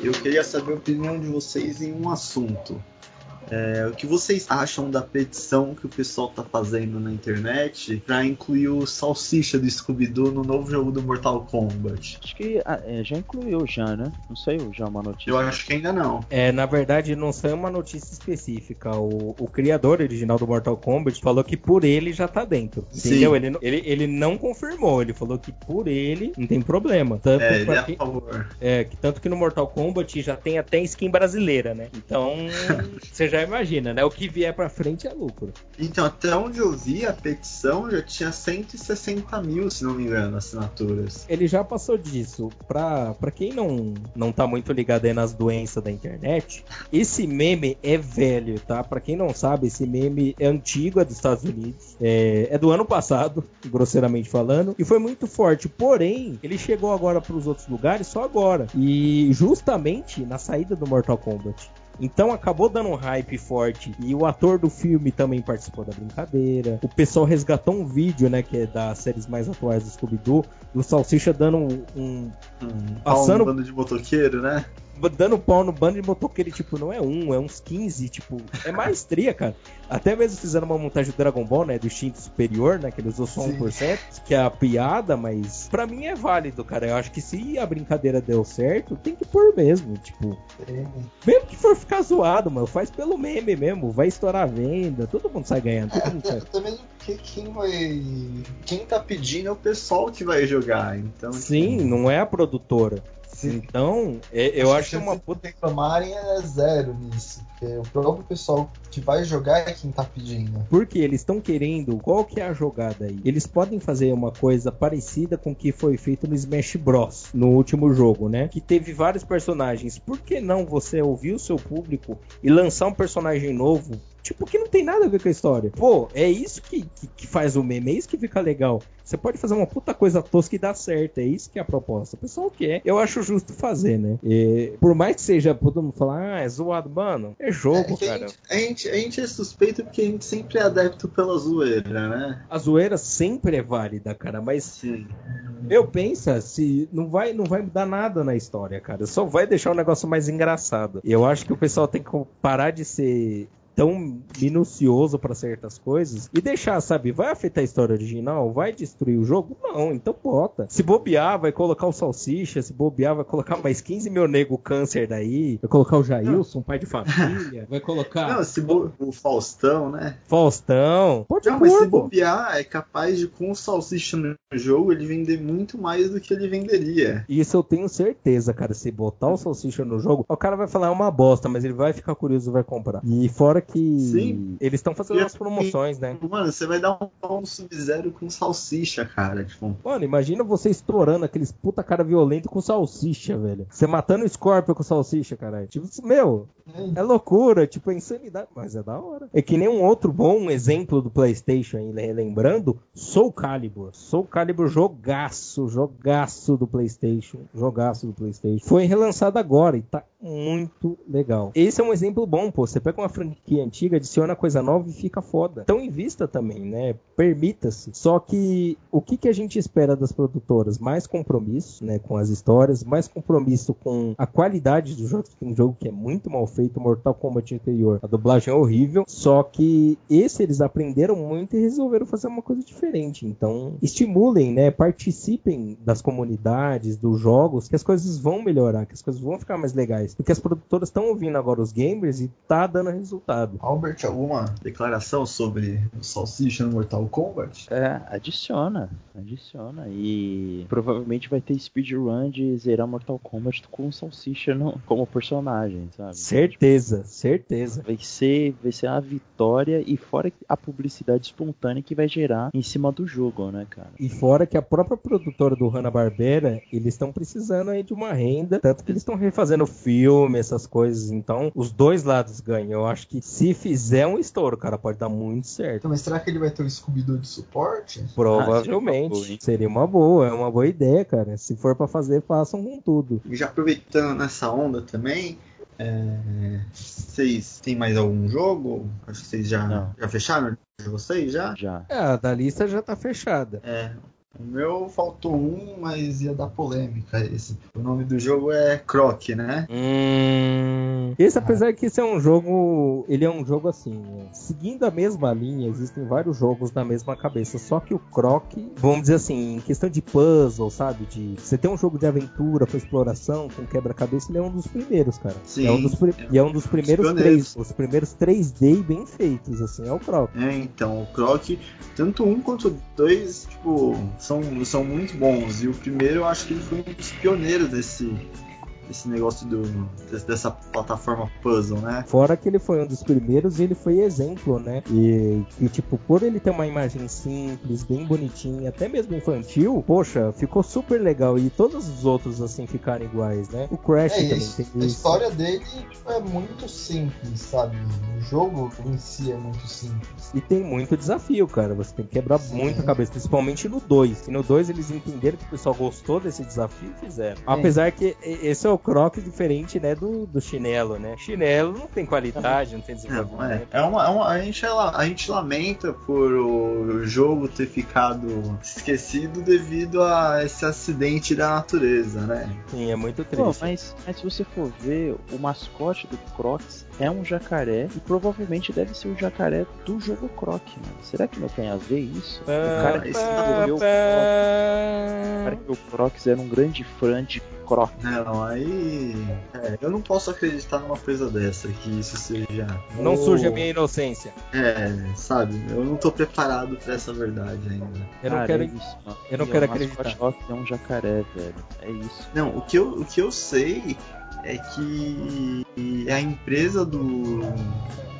Eu queria saber a opinião de vocês em um assunto. É, o que vocês acham da petição que o pessoal tá fazendo na internet pra incluir o Salsicha do Scooby-Doo no novo jogo do Mortal Kombat? Acho que ah, é, já incluiu já, né? Não saiu já uma notícia. Eu acho que ainda não. É, na verdade, não saiu uma notícia específica. O, o criador original do Mortal Kombat falou que por ele já tá dentro. Sim. Entendeu? Ele, não- ele, ele não confirmou. Ele falou que por ele não tem problema. Tanto, É, ele é a quem- favor. é, que tanto que no Mortal Kombat já tem até skin brasileira, né? Então, você já imagina, né? O que vier pra frente é lucro. Então, até onde eu vi, a petição já tinha 160 mil, se não me engano, assinaturas. Ele já passou disso. Pra, pra quem não, não tá muito ligado aí nas doenças da internet, esse meme é velho, tá? Pra quem não sabe, esse meme é antigo, é dos Estados Unidos. É, é do ano passado, grosseiramente falando. E foi muito forte. Porém, ele chegou agora pros outros lugares só agora. E justamente na saída do Mortal Kombat. Então acabou dando um hype forte. E o ator do filme também participou da brincadeira. O pessoal resgatou um vídeo, né? Que é das séries mais atuais do Scooby-Doo. Do Salsicha dando um, um- Hum, Passando- um de motoqueiro, né? Dando pau no bando de motoqueiro, tipo, não é um, é uns 15, tipo, é maestria, cara. Até mesmo fizeram uma montagem do Dragon Ball, né? Do instinto superior, né? Que ele usou só Sim. 1%, que é a piada, mas pra mim é válido, cara. Eu acho que se a brincadeira deu certo, tem que pôr mesmo, tipo. Mesmo que for ficar zoado, mano, faz pelo meme mesmo, vai estourar a venda, todo mundo sai ganhando, todo mundo sai. Até mesmo porque quem vai. Quem tá pedindo é o pessoal que vai jogar. Então, Sim, não é a produtora. Então, é- eu acho que é uma se reclamarem é zero nisso. Porque o próprio pessoal que vai jogar é quem tá pedindo. Porque eles estão querendo. Qual que é a jogada aí? Eles podem fazer uma coisa parecida com o que foi feito no Smash Bros. no último jogo, né? Que teve vários personagens. Por que não você ouvir o seu público e lançar um personagem novo? Tipo, que não tem nada a ver com a história. Pô, é isso que, que, que faz o meme, é isso que fica legal. Você pode fazer uma puta coisa tosca e dar certo, é isso que é a proposta. O pessoal quer, eu acho justo fazer, né? E, por mais que seja, todo mundo falar, ah, é zoado, mano, é jogo, É cara. a, gente, a gente é suspeito porque a gente sempre é adepto pela zoeira, né? A zoeira sempre é válida, cara, mas Sim. eu penso se não vai, não vai mudar nada na história, cara. Só vai deixar o negócio mais engraçado. E eu acho que o pessoal tem que parar de ser tão minucioso para certas coisas e deixar, sabe, vai afetar a história original, vai destruir o jogo? Não, então bota. Se bobear, vai colocar o Salsicha, se bobear, vai colocar mais 15 mil nego câncer daí, vai colocar o Jailson, pai de família, vai colocar Não, se bo... o Faustão, né? Faustão. Pode Não, mas se bobear, é capaz de com o Salsicha no jogo ele vender muito mais do que ele venderia. Isso eu tenho certeza, cara. Se botar o Salsicha no jogo, o cara vai falar é uma bosta, mas ele vai ficar curioso e vai comprar. E fora que Sim. eles estão fazendo as promoções, né? Mano, você vai dar um, um Sub-Zero com salsicha, cara. Tipo, Mano, imagina você estourando aqueles puta cara violento com salsicha, velho. Você matando o Scorpion com salsicha, caralho. Tipo, meu, é loucura, tipo, é insanidade. Mas é da hora. É que nem um outro bom exemplo do PlayStation, aí, lembrando, Soul Calibur. Soul Calibur jogaço, jogaço do PlayStation. Jogaço do PlayStation. Foi relançado agora e tá muito legal. Esse é um exemplo bom, pô. Você pega uma franquia antiga, adiciona coisa nova e fica foda. Então invista também, né? Permita-se. Só que o que, que a gente espera das produtoras? Mais compromisso, né? Com as histórias, mais compromisso com a qualidade do jogo. Tem um jogo que é muito mal feito, Mortal Kombat anterior. A dublagem é horrível. Só que esse eles aprenderam muito e resolveram fazer uma coisa diferente. Então, estimulem, né? Participem das comunidades, dos jogos, que as coisas vão melhorar, que as coisas vão ficar mais legais. Porque as produtoras estão ouvindo agora os gamers e tá dando resultado. Albert, alguma declaração sobre o Salsicha no Mortal Kombat? É, adiciona, adiciona. E provavelmente vai ter speedrun de zerar Mortal Kombat com o Salsicha no, como personagem, sabe? Certeza, certeza. Vai ser, vai ser a vitória e fora a publicidade espontânea que vai gerar em cima do jogo, né, cara? E fora que a própria produtora do Hanna-Barbera, eles estão precisando aí de uma renda, tanto que eles estão refazendo filme, essas coisas. Então, os dois lados ganham. Eu acho que se fizer um estouro, cara, pode dar muito certo. Então, mas será que ele vai ter o Scooby-Doo de suporte? Provavelmente. seria uma boa, é uma boa ideia, cara. Se for pra fazer, façam com tudo. E já aproveitando nessa onda também, é, vocês têm mais algum jogo? Acho que vocês já, Não. já fecharam de vocês já? Já. É, a da lista já tá fechada. É. O meu faltou um, mas ia dar polêmica esse. O nome do jogo é Croc, né? Hum... Esse, apesar que esse é um jogo. Ele é um jogo assim. né? Seguindo a mesma linha, existem vários jogos na mesma cabeça. Só que o Croc, vamos dizer assim, em questão de puzzle, sabe? De você ter um jogo de aventura com exploração, com quebra-cabeça, ele é um dos primeiros, cara. Sim. É um dos, pri- e é um dos primeiros três. Os primeiros 3D bem feitos, assim, é o Croc. É, então, o Croc, tanto um quanto dois, tipo, são, são muito bons. E o primeiro eu acho que ele foi um dos pioneiros desse, desse negócio do, dessa plataforma puzzle, né? Fora que ele foi um dos primeiros e ele foi exemplo, né? E, e, tipo, por ele ter uma imagem simples, bem bonitinha, até mesmo infantil, poxa, ficou super legal. E todos os outros, assim, ficaram iguais, né? O Crash É também isso. tem A isso. história dele tipo, é muito simples, sabe? O jogo em si é muito simples. E tem muito desafio, cara. Você tem que quebrar Sim. muito a cabeça, principalmente no 2. E no 2 eles entenderam que o pessoal gostou desse desafio e fizeram. Apesar que esse é o croc diferente, né, do, do chinelo, né? Chinelo não tem qualidade, não tem Não, é. desenvolvimento. É uma, é uma- a, gente, a gente lamenta por o jogo ter ficado esquecido devido a esse acidente da natureza, né? Sim, é muito Pô, triste. mas, mas se você for ver, o mascote do Crocs é um jacaré e provavelmente deve ser o jacaré do jogo Croc, mano. Será que não tem a ver isso? o cara que desenvolveu o o cara que o Crocs era um grande fã de Croc. Não, aí. é, eu não posso acreditar numa coisa dessa, que isso seja. Não Oh, surge a minha inocência. É, sabe? Eu não tô preparado pra essa verdade ainda. Eu não Cara, quero. é isso, mano. eu não E quero o acreditar. Croc é um jacaré, velho. É isso. Não, o que eu, o que eu sei é que a empresa do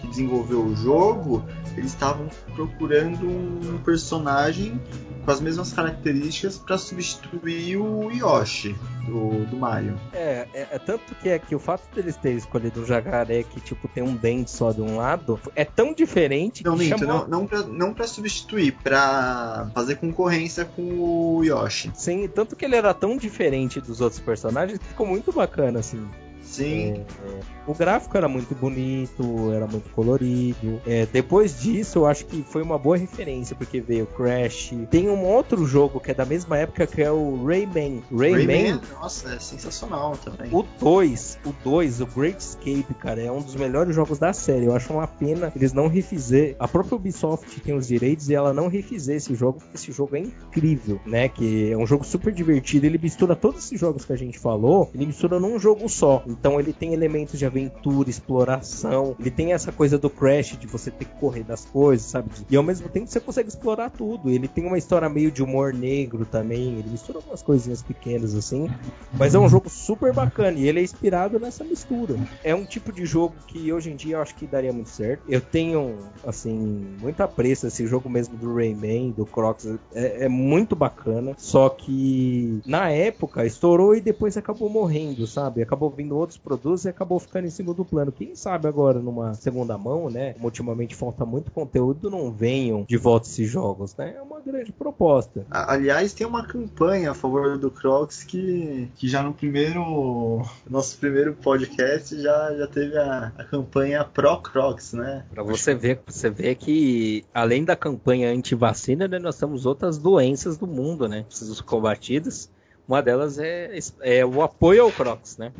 que desenvolveu o jogo, eles estavam procurando um personagem com as mesmas características para substituir o Yoshi do, do Mario. É, é, é tanto que é que o fato deles terem escolhido um jacaré que, tipo, tem um dente só de um lado, é tão diferente Não, que chamou... não, não, pra, não pra substituir, pra fazer concorrência com o Yoshi. Sim, tanto que ele era tão diferente dos outros personagens que ficou muito bacana, assim. Sim. É, o gráfico era muito bonito, era muito colorido. É, depois disso, eu acho que foi uma boa referência, porque veio Crash. Tem um outro jogo que é da mesma época que é o Rayman. Rayman, Rayman, nossa, é sensacional também. o 2, o 2, o Great Escape, cara, é um dos melhores jogos da série. Eu acho uma pena eles não refizer. A própria Ubisoft tem os direitos e ela não refizer esse jogo, porque esse jogo é incrível, né? Que é um jogo super divertido. Ele mistura todos esses jogos que a gente falou, ele mistura num jogo só. Então ele tem elementos de aventura, exploração. Ele tem essa coisa do Crash de você ter que correr das coisas, sabe? E ao mesmo tempo você consegue explorar tudo. Ele tem uma história meio de humor negro também. Ele mistura algumas coisinhas pequenas assim. Mas é um jogo super bacana e ele é inspirado nessa mistura. É um tipo de jogo que hoje em dia eu acho que daria muito certo. Eu tenho, assim, muito apreço esse jogo mesmo do Rayman, do Crocs. É, é muito bacana. Só que na época estourou e depois acabou morrendo, sabe? Acabou vindo outros produtos e acabou ficando em segundo plano. Quem sabe agora numa segunda mão, né? Como ultimamente falta muito conteúdo, não venham de volta esses jogos, né? É uma grande proposta. Aliás, tem uma campanha a favor do Crocs que, que já no primeiro. Nosso primeiro podcast já, já teve a, a campanha Pro Crocs, né? Pra você ver, você vê que além da campanha anti-vacina, né, nós temos outras doenças do mundo, né? Precisam ser combatidas. Uma delas é, é o apoio ao Crocs, né?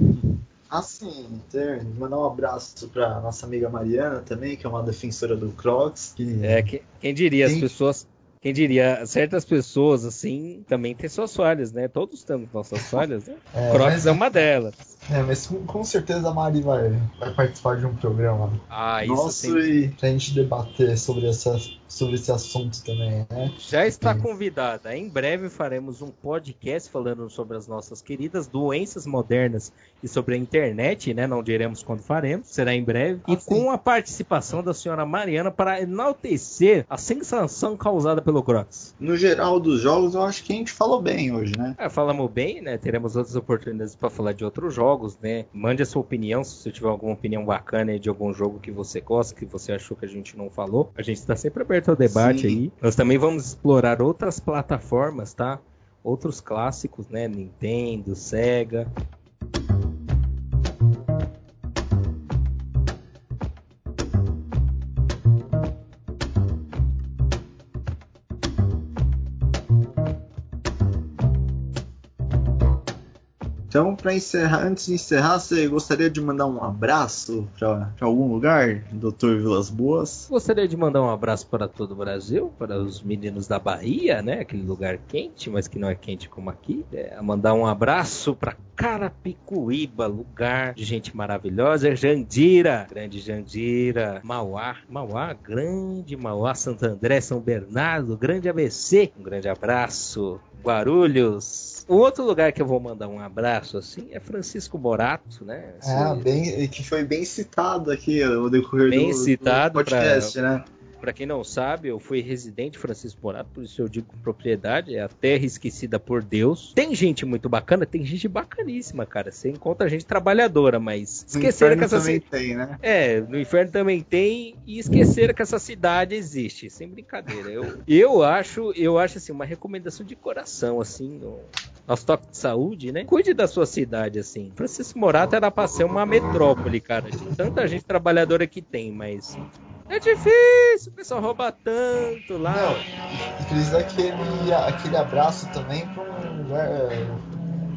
Assim, ter, mandar um abraço pra nossa amiga Mariana também, que é uma defensora do Crocs. Que... É, que- quem diria, as Sim. pessoas. Quem diria, certas pessoas, assim, também têm suas falhas, né? Todos temos nossas falhas, né? É, Crocs mas- é uma delas. É, mas com, com certeza a Mari vai, vai participar de um programa Ah, sim. e pra gente debater sobre, essa, sobre esse assunto também, né? Já está convidada. Em breve faremos um podcast falando sobre as nossas queridas doenças modernas e sobre a internet, né? Não diremos quando faremos, será em breve. e Ah, sim. com a participação da senhora Mariana para enaltecer a sensação causada pelo Crocs. no geral dos jogos, eu acho que a gente falou bem hoje, né? É, falamos bem, né? Teremos outras oportunidades para falar de outros jogos, né? Mande a sua opinião, se você tiver alguma opinião bacana de algum jogo que você gosta, que você achou que a gente não falou. A gente está sempre aberto ao debate Sim. aí. Nós também vamos explorar outras plataformas, tá? Outros clássicos, né? Nintendo, Sega. Então, para encerrar, antes de encerrar, você gostaria de mandar um abraço para algum lugar, Dr. Vilas Boas? Gostaria de mandar um abraço para todo o Brasil, para os meninos da Bahia, né? Aquele lugar quente, mas que não é quente como aqui. É, mandar um abraço para Carapicuíba, lugar de gente maravilhosa. Jandira, grande Jandira. Mauá, Mauá, grande Mauá, Santo André, São Bernardo, grande ABC. Um grande abraço. Guarulhos. O outro lugar que eu vou mandar um abraço assim é Francisco Morato, né? Esse- Ah, bem, que foi bem citado aqui no decorrer Bem do, do citado podcast, né? Pra quem não sabe, eu fui residente Francisco Morato, por isso eu digo com propriedade, é a terra esquecida por Deus. Tem gente muito bacana, tem gente bacaníssima, cara. Você encontra gente trabalhadora, mas esqueceram que essa também ci- tem, né? É, no inferno também tem e esqueceram que essa cidade existe, sem brincadeira. Eu, eu acho, eu acho assim uma recomendação de coração assim, no nosso toque de saúde, né? Cuide da sua cidade assim. Francisco Morato era pra ser uma metrópole, cara, de tanta gente trabalhadora que tem, mas é difícil, o pessoal rouba tanto lá. Não, e dizer aquele, aquele abraço também para um lugar.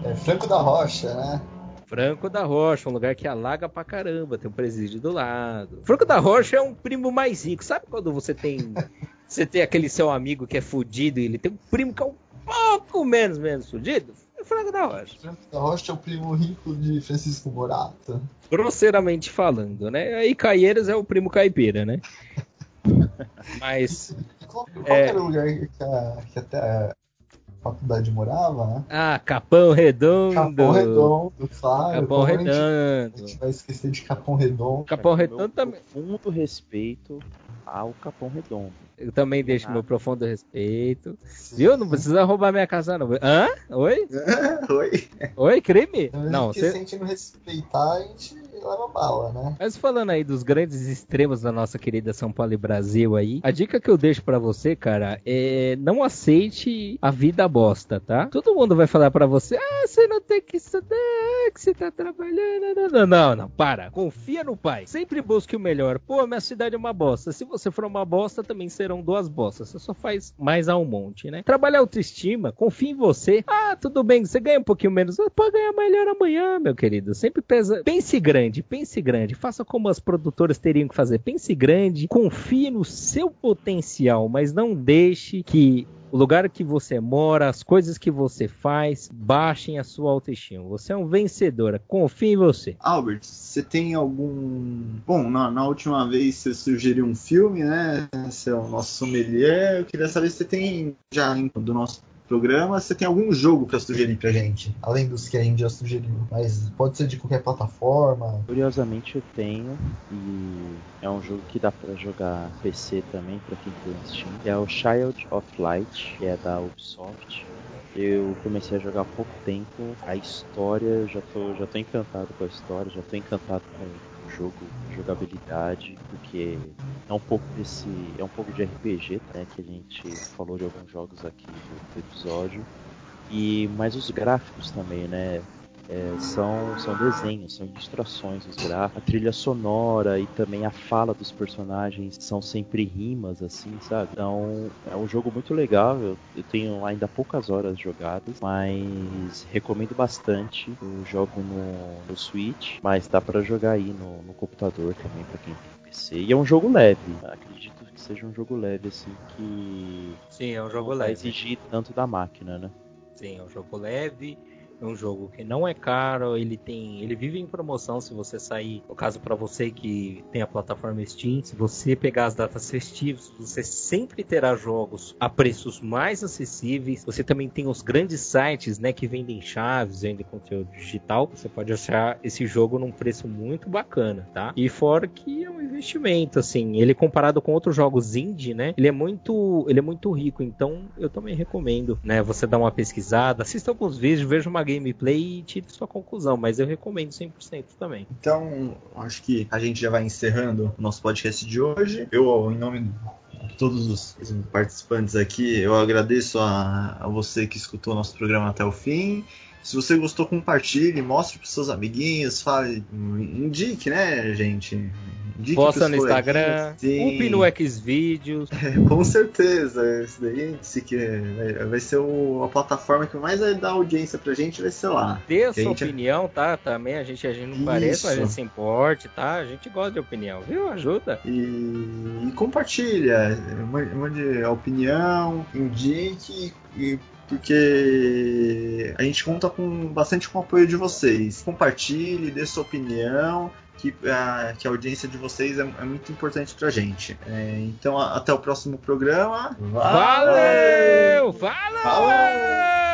É, Franco da Rocha, né? Franco da Rocha, um lugar que alaga pra caramba, tem um presídio do lado. Franco da Rocha é um primo mais rico. Sabe quando você tem. Você tem aquele seu amigo que é fudido e ele tem um primo que é um pouco menos menos fudido? Franco da Rocha. Franco da Rocha é o primo rico de Francisco Morato. Grosseiramente falando, né? Aí Caieiras é o primo caipira, né? Mas. Qual, qual É. era o lugar que, a, que até a faculdade morava, né? Ah, Capão Redondo. Capão Redondo, claro. Capão como a gente- A Redondo. gente vai esquecer de Capão Redondo. Capão Meu Redondo também. profundo respeito ao Capão Redondo. Eu também deixo Ah. meu profundo respeito. Viu? Não precisa roubar minha casa, não. Hã? Oi? Oi? Oi, crime? Não, você. se a gente não respeitar, a gente, leva bala, né? Mas falando aí dos grandes extremos da nossa querida São Paulo e Brasil aí, a dica que eu deixo para você, cara, é não aceite a vida bosta, tá? Todo mundo vai falar para você, ah, você não tem que estudar, que você tá trabalhando, não, não, não, não, para. Confia no pai. Sempre busque o melhor. Pô, minha cidade é uma bosta. Se você for uma bosta, também serão duas bostas. Você só faz mais a um monte, né? Trabalha autoestima, confia em você. Ah, tudo bem, você ganha um pouquinho menos, pode ganhar melhor amanhã, meu querido. Sempre pesa. Pense grande, pense grande. Faça como as produtoras teriam que fazer. Pense grande, confie no seu potencial, mas não deixe que o lugar que você mora, as coisas que você faz, baixem a sua autoestima. Você é um vencedor, confie em você. Albert, você tem algum. Bom, na, na última vez você sugeriu um filme, né? Você é o nosso sommelier. Eu queria saber se você tem já do nosso programa, você tem algum jogo para sugerir pra gente? Além dos que a gente já sugeriu. Mas pode ser de qualquer plataforma. Curiosamente eu tenho, e é um jogo que dá para jogar PC também, para quem tem Steam. É o Child of Light, que é da Ubisoft. Eu comecei a jogar há pouco tempo. A história, já tô, já tô encantado com a história, já tô encantado com jogo, jogabilidade, porque é um pouco desse. É um pouco de RPG, né? Que a gente falou de alguns jogos aqui do episódio. E mais os gráficos também, né? É, são, são desenhos, são ilustrações os gráficos, a trilha sonora e também a fala dos personagens são sempre rimas, assim, sabe? Então é um jogo muito legal. Eu, eu tenho ainda poucas horas jogadas, mas recomendo bastante. Eu jogo no, no Switch, mas dá para jogar aí no, no computador também para quem tem PC. E é um jogo leve, acredito que seja um jogo leve, assim, que. Sim, é um jogo não leve. Vai exigir tanto da máquina, né? Sim, é um jogo leve é um jogo que não é caro, ele tem, ele vive em promoção se você sair, no caso para você que tem a plataforma Steam, se você pegar as datas festivas, você sempre terá jogos a preços mais acessíveis. Você também tem os grandes sites, né, que vendem chaves, vendem conteúdo digital. Você pode achar esse jogo num preço muito bacana, tá? E fora que é um investimento, assim, ele comparado com outros jogos indie, né, ele é muito, ele é muito rico. Então eu também recomendo, né, você dar uma pesquisada, assista alguns vídeos, veja uma gameplay e tire sua conclusão, mas eu recomendo 100% também. Então, acho que a gente já vai encerrando o nosso podcast de hoje. Eu, em nome de todos os participantes aqui, eu agradeço a, a você que escutou nosso programa até o fim. Se você gostou, compartilhe, mostre para seus amiguinhos, fale, indique, né, gente? Indique Posta no Instagram, upe no Xvideos. É, com certeza, isso daí se que vai, vai ser o, a plataforma que mais vai dar audiência pra gente, vai ser lá. Dê a sua gente... opinião, tá? Também a gente, a gente não isso. parece, a gente se importe, tá? A gente gosta de opinião, viu? Ajuda. E, e compartilha, mande a opinião, indique e porque a gente conta com bastante com o apoio de vocês. Compartilhe, dê sua opinião, que a, que a audiência de vocês é, é muito importante pra gente. É, então, a, até o próximo programa. Valeu! Valeu! Falou!